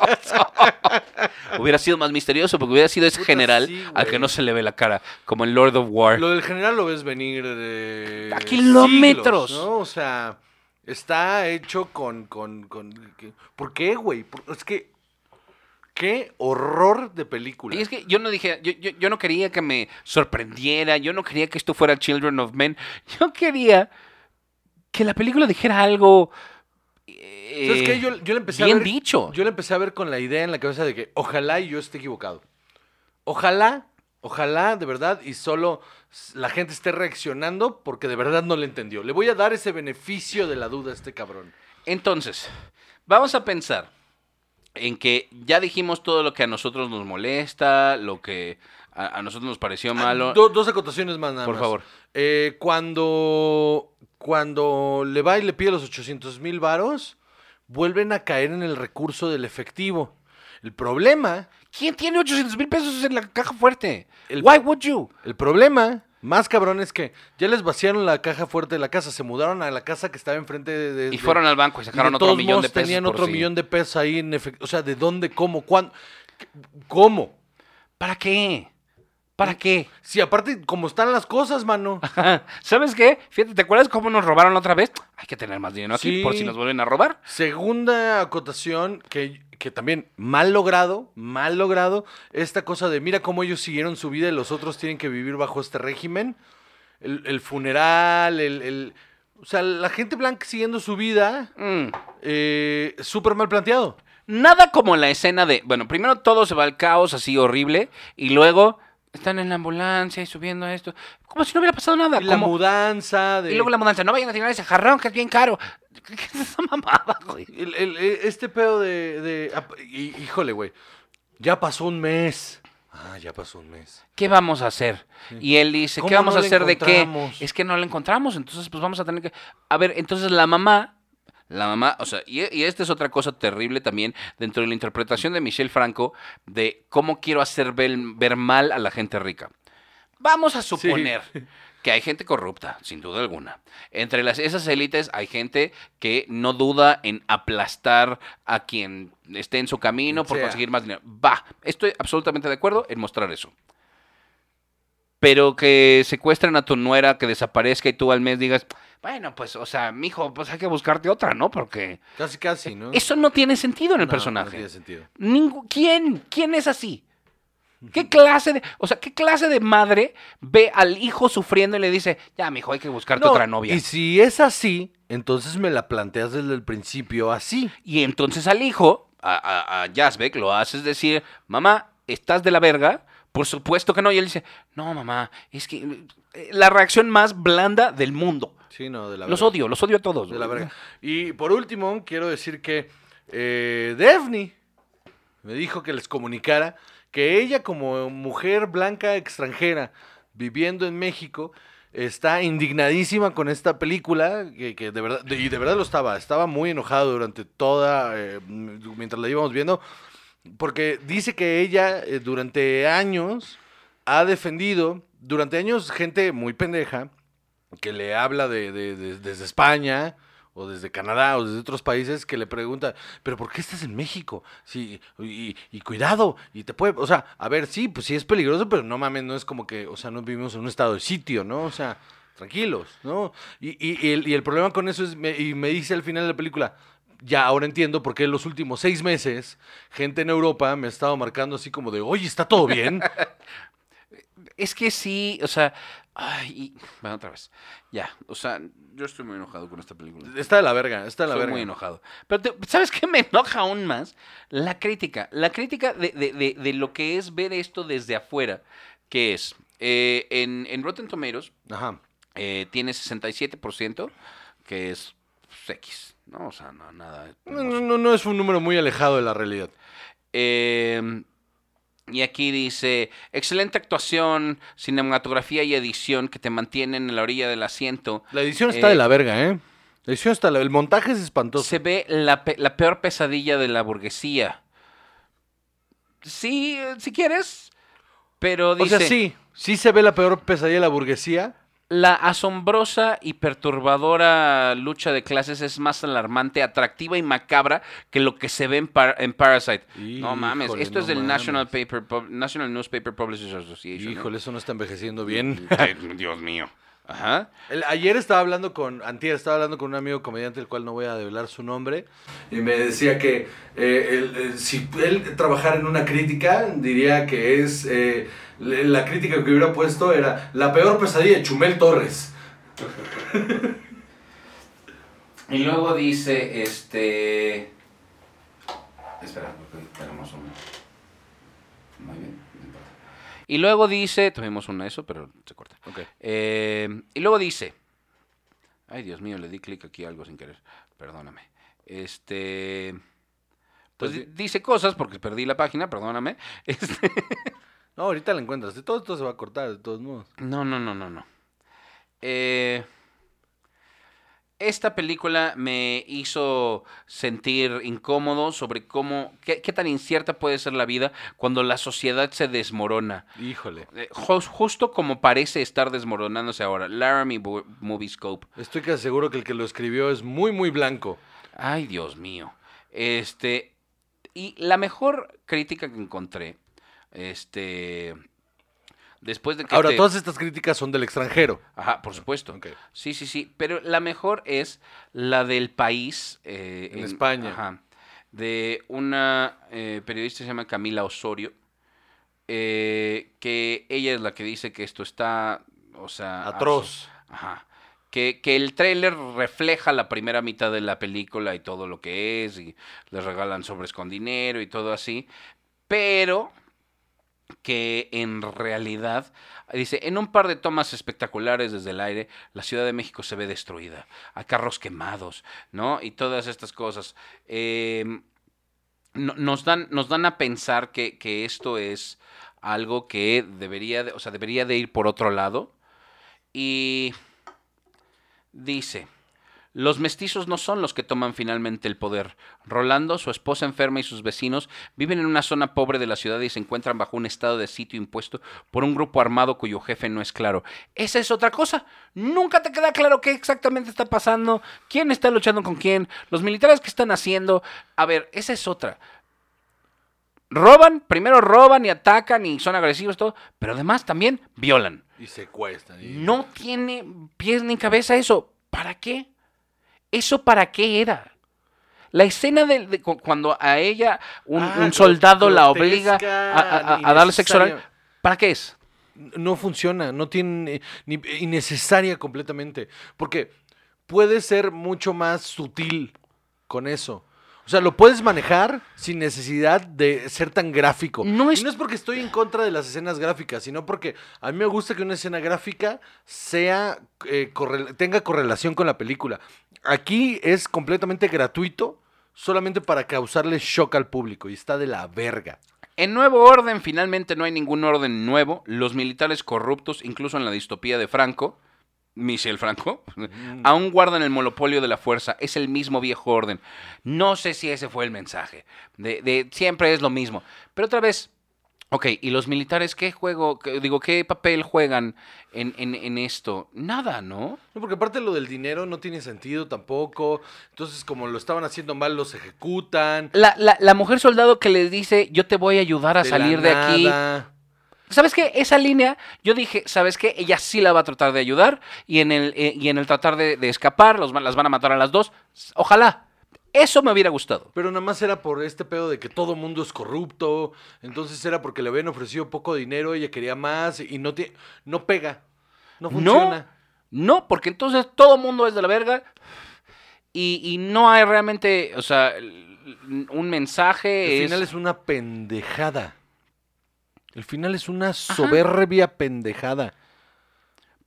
[laughs] hubiera sido más misterioso porque hubiera sido ese Puta, general sí, al que no se le ve la cara, como en Lord of War. Lo del general lo ves venir de... A kilómetros. siglos, ¿no? O sea, está hecho con... con, con ¿Por qué, güey? Es que... Qué horror de película. Y es que yo no dije, yo, yo, yo no quería que me sorprendiera, yo no quería que esto fuera Children of Men, yo quería que la película dijera algo... eh, ¿Sabes qué? Yo, yo le empecé bien a ver... dicho. Yo le empecé a ver con la idea en la cabeza de que ojalá y yo esté equivocado. Ojalá, ojalá, de verdad, y solo la gente esté reaccionando porque de verdad no le entendió. Le voy a dar ese beneficio de la duda a este cabrón. Entonces, vamos a pensar en que ya dijimos todo lo que a nosotros nos molesta, lo que a, a nosotros nos pareció malo. Ah, do- dos acotaciones más nada Por más. favor. Eh, cuando, cuando le va y le pide los 800 mil varos, vuelven a caer en el recurso del efectivo. El problema, ¿Quién tiene 800 mil pesos en la caja fuerte? El- Why would you? el problema más cabrón es que ya les vaciaron la caja fuerte de la casa, se mudaron a la casa que estaba enfrente de... de- Y fueron al banco y sacaron otro todos millón de pesos. Tenían otro millón de pesos ahí en efectivo. O sea, ¿de dónde, cómo, cuándo? ¿Cómo? ¿Para qué? ¿Para qué? Si aparte, como están las cosas, mano. [laughs] ¿Sabes qué? Fíjate, ¿te acuerdas cómo nos robaron la otra vez? Hay que tener más dinero aquí Sí. por si nos vuelven a robar. Segunda acotación, que, que también mal logrado, mal logrado, esta cosa de mira cómo ellos siguieron su vida y los otros tienen que vivir bajo este régimen. El, el funeral, el, el- O sea, la gente blanca siguiendo su vida, Mm. eh, súper mal planteado. Nada como la escena de, bueno, primero todo se va al caos así horrible y luego están en la ambulancia y subiendo a esto, como si no hubiera pasado nada. Y la como- mudanza de... y luego la mudanza, no vayan a tirar ese jarrón que es bien caro. [laughs] ¿Qué es esa mamada, güey? el- el- el- este pedo de... de- híjole, güey. Ya pasó un mes. Ah, ya pasó un mes. ¿Qué vamos a hacer? Y él dice, ¿Cómo ¿qué vamos no a hacer de qué? Es que no lo encontramos, entonces pues vamos a tener que... A ver, entonces la mamá, la mamá, o sea, y, y esta es otra cosa terrible también dentro de la interpretación de Michelle Franco de cómo quiero hacer ver, ver mal a la gente rica. Vamos a suponer que hay gente corrupta, sin duda alguna. Entre las, esas élites hay gente que no duda en aplastar a quien esté en su camino por sea. conseguir más dinero. Va, estoy absolutamente de acuerdo en mostrar eso. Pero que secuestren a tu nuera, que desaparezca y tú al mes digas, bueno, pues, o sea, mijo, pues hay que buscarte otra, ¿no? Porque Casi, casi, ¿no? eso no tiene sentido en el No, No personaje. tiene sentido. Ningú- ¿Quién? ¿Quién es así? ¿Qué clase de, o sea, qué clase de madre ve al hijo sufriendo y le dice, ya, mijo, hay que buscarte No, otra novia? Y si es así, entonces me la planteas desde el principio así. Y entonces al hijo, a, a, a Yazbek, lo haces decir, mamá, ¿estás de la verga? Por supuesto que no. Y él dice, no, mamá, es que eh, la reacción más blanda del mundo. Sí, no, de la Los verga. odio, los odio a todos. De la verga. Y por último, quiero decir que eh, Daphne me dijo que les comunicara que ella como mujer blanca extranjera viviendo en México está indignadísima con esta película que, que de verdad de- y de verdad lo estaba estaba muy enojado durante toda eh, m- mientras la íbamos viendo porque dice que ella eh, durante años ha defendido durante años gente muy pendeja que le habla de, de- de- desde España o desde Canadá o desde otros países que le pregunta, pero ¿por qué estás en México? Sí, y, cuidado, y te puede, o sea, a ver, sí, pues sí es peligroso, pero no mames, no es como que, o sea, no vivimos en un estado de sitio, ¿no? O sea, tranquilos, ¿no? Y, y- y el, problema con eso es, y me dice al final de la película, ya ahora entiendo por qué en los últimos seis meses gente en Europa me ha estado marcando así como de, oye, ¿está todo bien? [laughs] Es que sí, o sea, ay, y- bueno, otra vez. Ya, o sea, yo estoy muy enojado con esta película. está de la verga, está de la Estoy verga. muy enojado. Pero te- ¿sabes qué me enoja aún más? La crítica. La crítica de, de- de- de lo que es ver esto desde afuera. Que es, eh, en, en Rotten Tomatoes Ajá. eh, tiene 67%, que es pues, X, ¿no? O sea, no, nada. No, no, no, no es un número muy alejado de la realidad. Eh, y aquí dice, excelente actuación, cinematografía y edición que te mantienen en la orilla del asiento. La edición está Eh, de la verga, ¿eh? La edición está... la- El montaje es espantoso. Se ve la, pe- la peor pesadilla de la burguesía. Sí, eh, si quieres, pero o dice, sea, sí. Sí se ve la peor pesadilla de la burguesía. La asombrosa y perturbadora lucha de clases es más alarmante, atractiva y macabra que lo que se ve en, Par- en Parasite. no mames, esto es del National. Paper, Pub- National Newspaper Publishers Association. ¿no? Híjole, eso no está envejeciendo bien. [laughs] Dios mío. Ajá. El- ayer estaba hablando con, antier estaba hablando con un amigo comediante, el cual no voy a develar su nombre, y me decía que eh, él, eh, si él trabajara en una crítica, diría que es, eh, la crítica que hubiera puesto era la peor pesadilla de Chumel Torres. Y luego dice, este... Espera, porque tenemos una. Muy bien. Y luego dice, tuvimos una eso, pero se corta. Eh, y luego dice, ay Dios mío, le di clic aquí a algo sin querer, perdóname. Este, pues Pues di- di- dice cosas porque perdí la página, perdóname. [laughs] Este, No, ahorita la encuentras, de todo esto se va a cortar, de todos modos. no, no, no, no, no. Eh, esta película me hizo sentir incómodo sobre cómo, qué, qué tan incierta puede ser la vida cuando la sociedad se desmorona. Híjole. Eh, jus- justo como parece estar desmoronándose ahora. Laramie Movie Scope. Estoy casi seguro que el que lo escribió es muy, muy blanco. Ay, Dios mío. Este. Y la mejor crítica que encontré. Este. Después de que. Ahora, te- todas estas críticas son del extranjero. Ajá, por supuesto. Sí, sí, sí. Pero la mejor es la del país. eh, En España. Ajá. De una eh, periodista que se llama Camila Osorio. eh, que ella es la que dice que esto está. O sea. Atroz. Ajá. Que, que el tráiler refleja la primera mitad de la película y todo lo que es, y les regalan sobres con dinero y todo así, pero que en realidad, dice, en un par de tomas espectaculares desde el aire, la Ciudad de México se ve destruida, hay carros quemados, ¿no? Y todas estas cosas. Eh, no- nos, dan, nos dan a pensar que, que esto es algo que debería de, o sea, debería de ir por otro lado. Y dice, los mestizos no son los que toman finalmente el poder. Rolando, su esposa enferma y sus vecinos viven en una zona pobre de la ciudad y se encuentran bajo un estado de sitio impuesto por un grupo armado cuyo jefe no es claro. Esa es otra cosa. Nunca te queda claro qué exactamente está pasando, quién está luchando con quién, los militares que están haciendo. A ver, esa es otra. Roban, primero roban y atacan y son agresivos, todo, pero además también violan. Y secuestran. y- No tiene pies ni cabeza eso. ¿Para qué? ¿Eso para qué era? La escena de, de cu- cuando a ella un, Ah, un soldado la obliga a, grotesca, a- a- a darle sexo oral. ¿para qué es? no funciona, no tiene ni innecesaria completamente, porque puede ser mucho más sutil con eso. O sea, lo puedes manejar sin necesidad de ser tan gráfico. No es- Y no es porque estoy en contra de las escenas gráficas, sino porque a mí me gusta que una escena gráfica sea eh, tenga correlación con la película. Aquí es completamente gratuito, solamente para causarle shock al público y está de la verga. En Nuevo Orden finalmente no hay ningún orden nuevo. Los militares corruptos, incluso en la distopía de Franco, Michel Franco, [laughs] aún guardan el monopolio de la fuerza. Es el mismo viejo orden. No sé si ese fue el mensaje. De, de siempre es lo mismo. Pero otra vez, ok, ¿y los militares qué juego, qué- digo, qué papel juegan en, en- en esto? Nada, ¿no? No, porque aparte lo del dinero no tiene sentido tampoco. Entonces, como lo estaban haciendo mal, los ejecutan. La, la- la mujer soldado que les dice, yo te voy a ayudar a de salir de aquí. ¿Sabes qué? Esa línea, yo dije, ¿sabes qué? Ella sí la va a tratar de ayudar y en el, eh, y en el tratar de, de escapar, los, las van a matar a las dos. Ojalá. Eso me hubiera gustado. Pero nada más era por este pedo de que todo mundo es corrupto. Entonces era porque le habían ofrecido poco dinero, ella quería más y no, tie- no pega. No funciona. No, porque entonces todo mundo es de la verga y, y no hay realmente, o sea, un mensaje. El es- final es una pendejada. El final es una soberbia pendejada.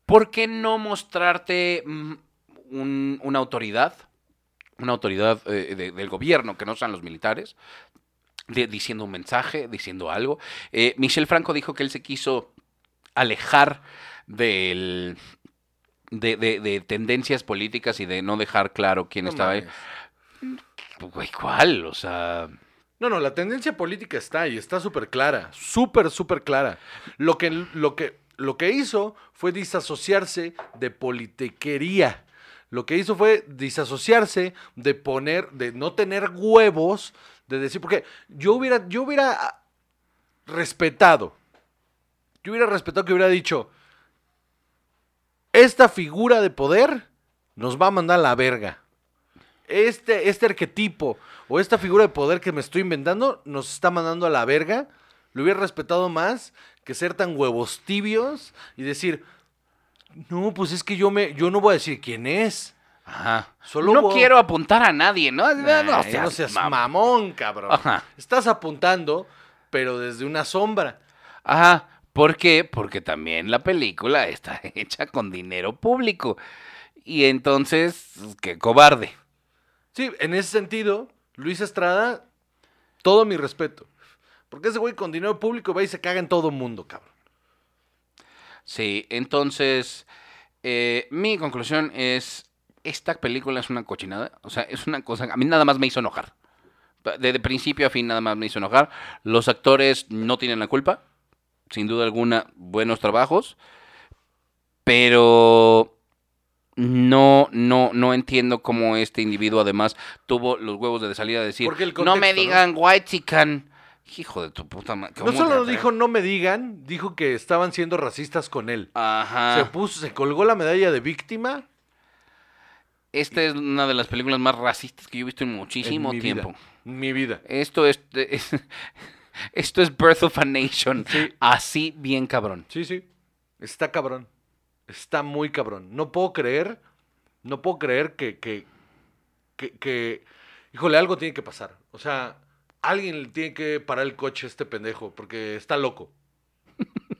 ¿Por qué no mostrarte un- una autoridad? Una autoridad eh, de- del gobierno, que no sean los militares, de- diciendo un mensaje, diciendo algo. Eh, Michel Franco dijo que él se quiso alejar del, de, de- de tendencias políticas y de no dejar claro quién No estaba ahí. mames. Güey, ¿cuál? O sea... No, no, la tendencia política está ahí, está súper clara, súper, súper clara. Lo que, lo, que, lo que hizo fue disasociarse de politiquería. Lo que hizo fue disasociarse de poner, de no tener huevos, de decir, porque yo hubiera, yo hubiera respetado, yo hubiera respetado que hubiera dicho, esta figura de poder nos va a mandar a la verga. Este, este arquetipo o esta figura de poder que me estoy inventando nos está mandando a la verga, lo hubiera respetado más que ser tan huevos tibios y decir, no, pues es que yo me, yo no voy a decir quién es. Ajá. Solo no voy- quiero apuntar a nadie, ¿no? No, no seas no seas mam- mamón, cabrón. Ajá. Estás apuntando, pero desde una sombra. Ajá. ¿Por qué? Porque también la película está [laughs] hecha con dinero público. Y entonces, qué cobarde. Sí, en ese sentido, Luis Estrada, todo mi respeto. Porque ese güey con dinero público va y se caga en todo mundo, cabrón. Sí, entonces, eh, mi conclusión es, esta película es una cochinada. O sea, es una cosa. A mí nada más me hizo enojar. De, de principio a fin nada más me hizo enojar. Los actores no tienen la culpa. Sin duda alguna, buenos trabajos. Pero no, no, no entiendo cómo este individuo además tuvo los huevos de salida a decir, no me contexto, ¿no? digan white chican. Hijo de tu puta madre. No solo dijo no me digan, dijo que estaban siendo racistas con él. Ajá. Se puso, se colgó la medalla de víctima. Esta es una de las películas más racistas que yo he visto en muchísimo en mi tiempo. Vida, mi vida. Esto es, es- [laughs] esto es Birth of a Nation. Sí. Así bien cabrón. Sí, sí. Está cabrón. Está muy cabrón. No puedo creer, no puedo creer que, que, que, que- híjole, algo tiene que pasar. O sea, alguien le tiene que parar el coche a este pendejo, porque está loco.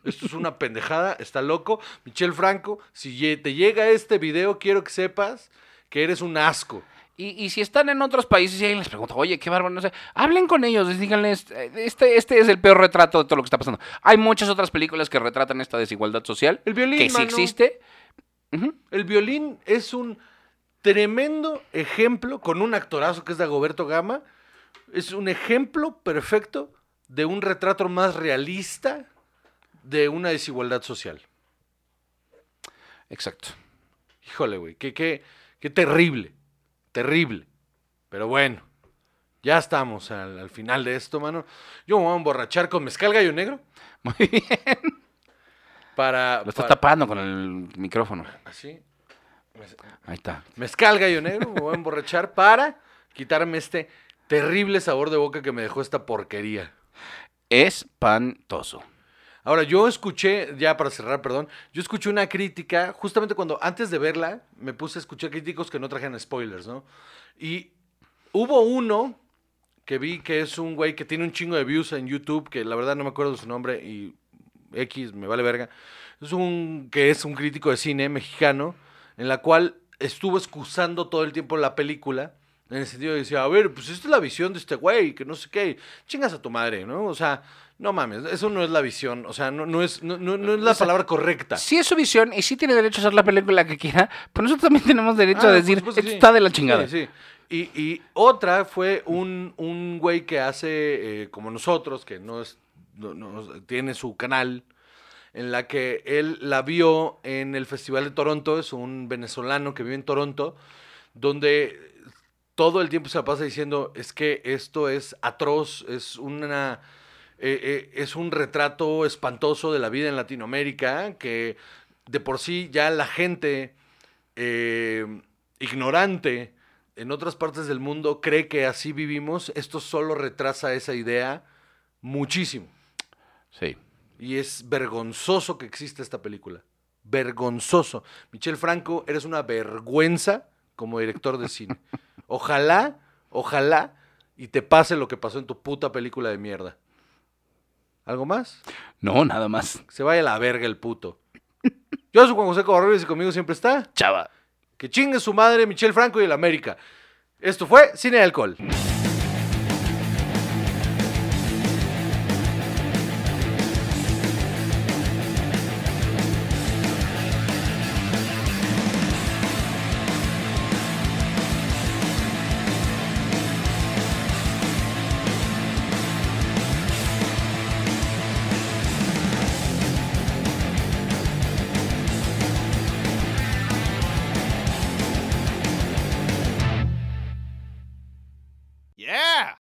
Esto es una pendejada, está loco. Michelle Franco, si te llega este video, quiero que sepas que eres un asco. Y, y si están en otros países y alguien les pregunta, oye, qué bárbaro, no sé, hablen con ellos, díganles, este, este es el peor retrato de todo lo que está pasando. Hay muchas otras películas que retratan esta desigualdad social, El violín, que sí mano. existe. El violín es un tremendo ejemplo, con un actorazo que es Dagoberto Gama, es un ejemplo perfecto de un retrato más realista de una desigualdad social. Exacto. Híjole, güey, qué, qué, qué terrible, terrible. Pero bueno, ya estamos al, al final de esto, mano. Yo me voy a emborrachar con mezcal gallo negro [laughs] Muy bien. para... Lo está para- tapando con el micrófono. Así. Ahí está. Mezcal gallo negro, me voy a emborrachar para quitarme este terrible sabor de boca que me dejó esta porquería. Espantoso. Ahora, yo escuché, ya para cerrar, perdón, yo escuché una crítica, justamente cuando antes de verla, me puse a escuchar críticos que no trajeran spoilers, ¿no? Y hubo uno que vi que es un güey que tiene un chingo de views en YouTube, que la verdad no me acuerdo su nombre y X, me vale verga. Es un que es un crítico de cine mexicano, en la cual estuvo excusando todo el tiempo la película. En el sentido de decir, a ver, pues esta es la visión de este güey, que no sé qué, chingas a tu madre, ¿no? O sea, no mames, eso no es la visión, o sea, no, no es, no, no- no es la O sea, palabra correcta. Si es su visión y sí tiene derecho a hacer la película que quiera, pero nosotros también tenemos derecho Ah, a decir, esto sí. está de la chingada. Sí, sí. Y, y otra fue un, un güey que hace eh, como nosotros, que no es, no- no- tiene su canal, en la que él la vio en el Festival de Toronto, es un venezolano que vive en Toronto, donde todo el tiempo se la pasa diciendo, es que esto es atroz, es una... eh, eh, es un retrato espantoso de la vida en Latinoamérica, que de por sí ya la gente eh, ignorante en otras partes del mundo cree que así vivimos, esto solo retrasa esa idea muchísimo. Sí. Y es vergonzoso que exista esta película. Vergonzoso. Michel Franco, eres una vergüenza como director de cine. Ojalá, ojalá, y te pase lo que pasó en tu puta película de mierda. ¿Algo más? No, nada más. Se vaya a la verga el puto. Yo soy Juan José Covarrubias y conmigo siempre está. Chava. Que chingue su madre Michel Franco y el América. Esto fue Cine y Alcohol.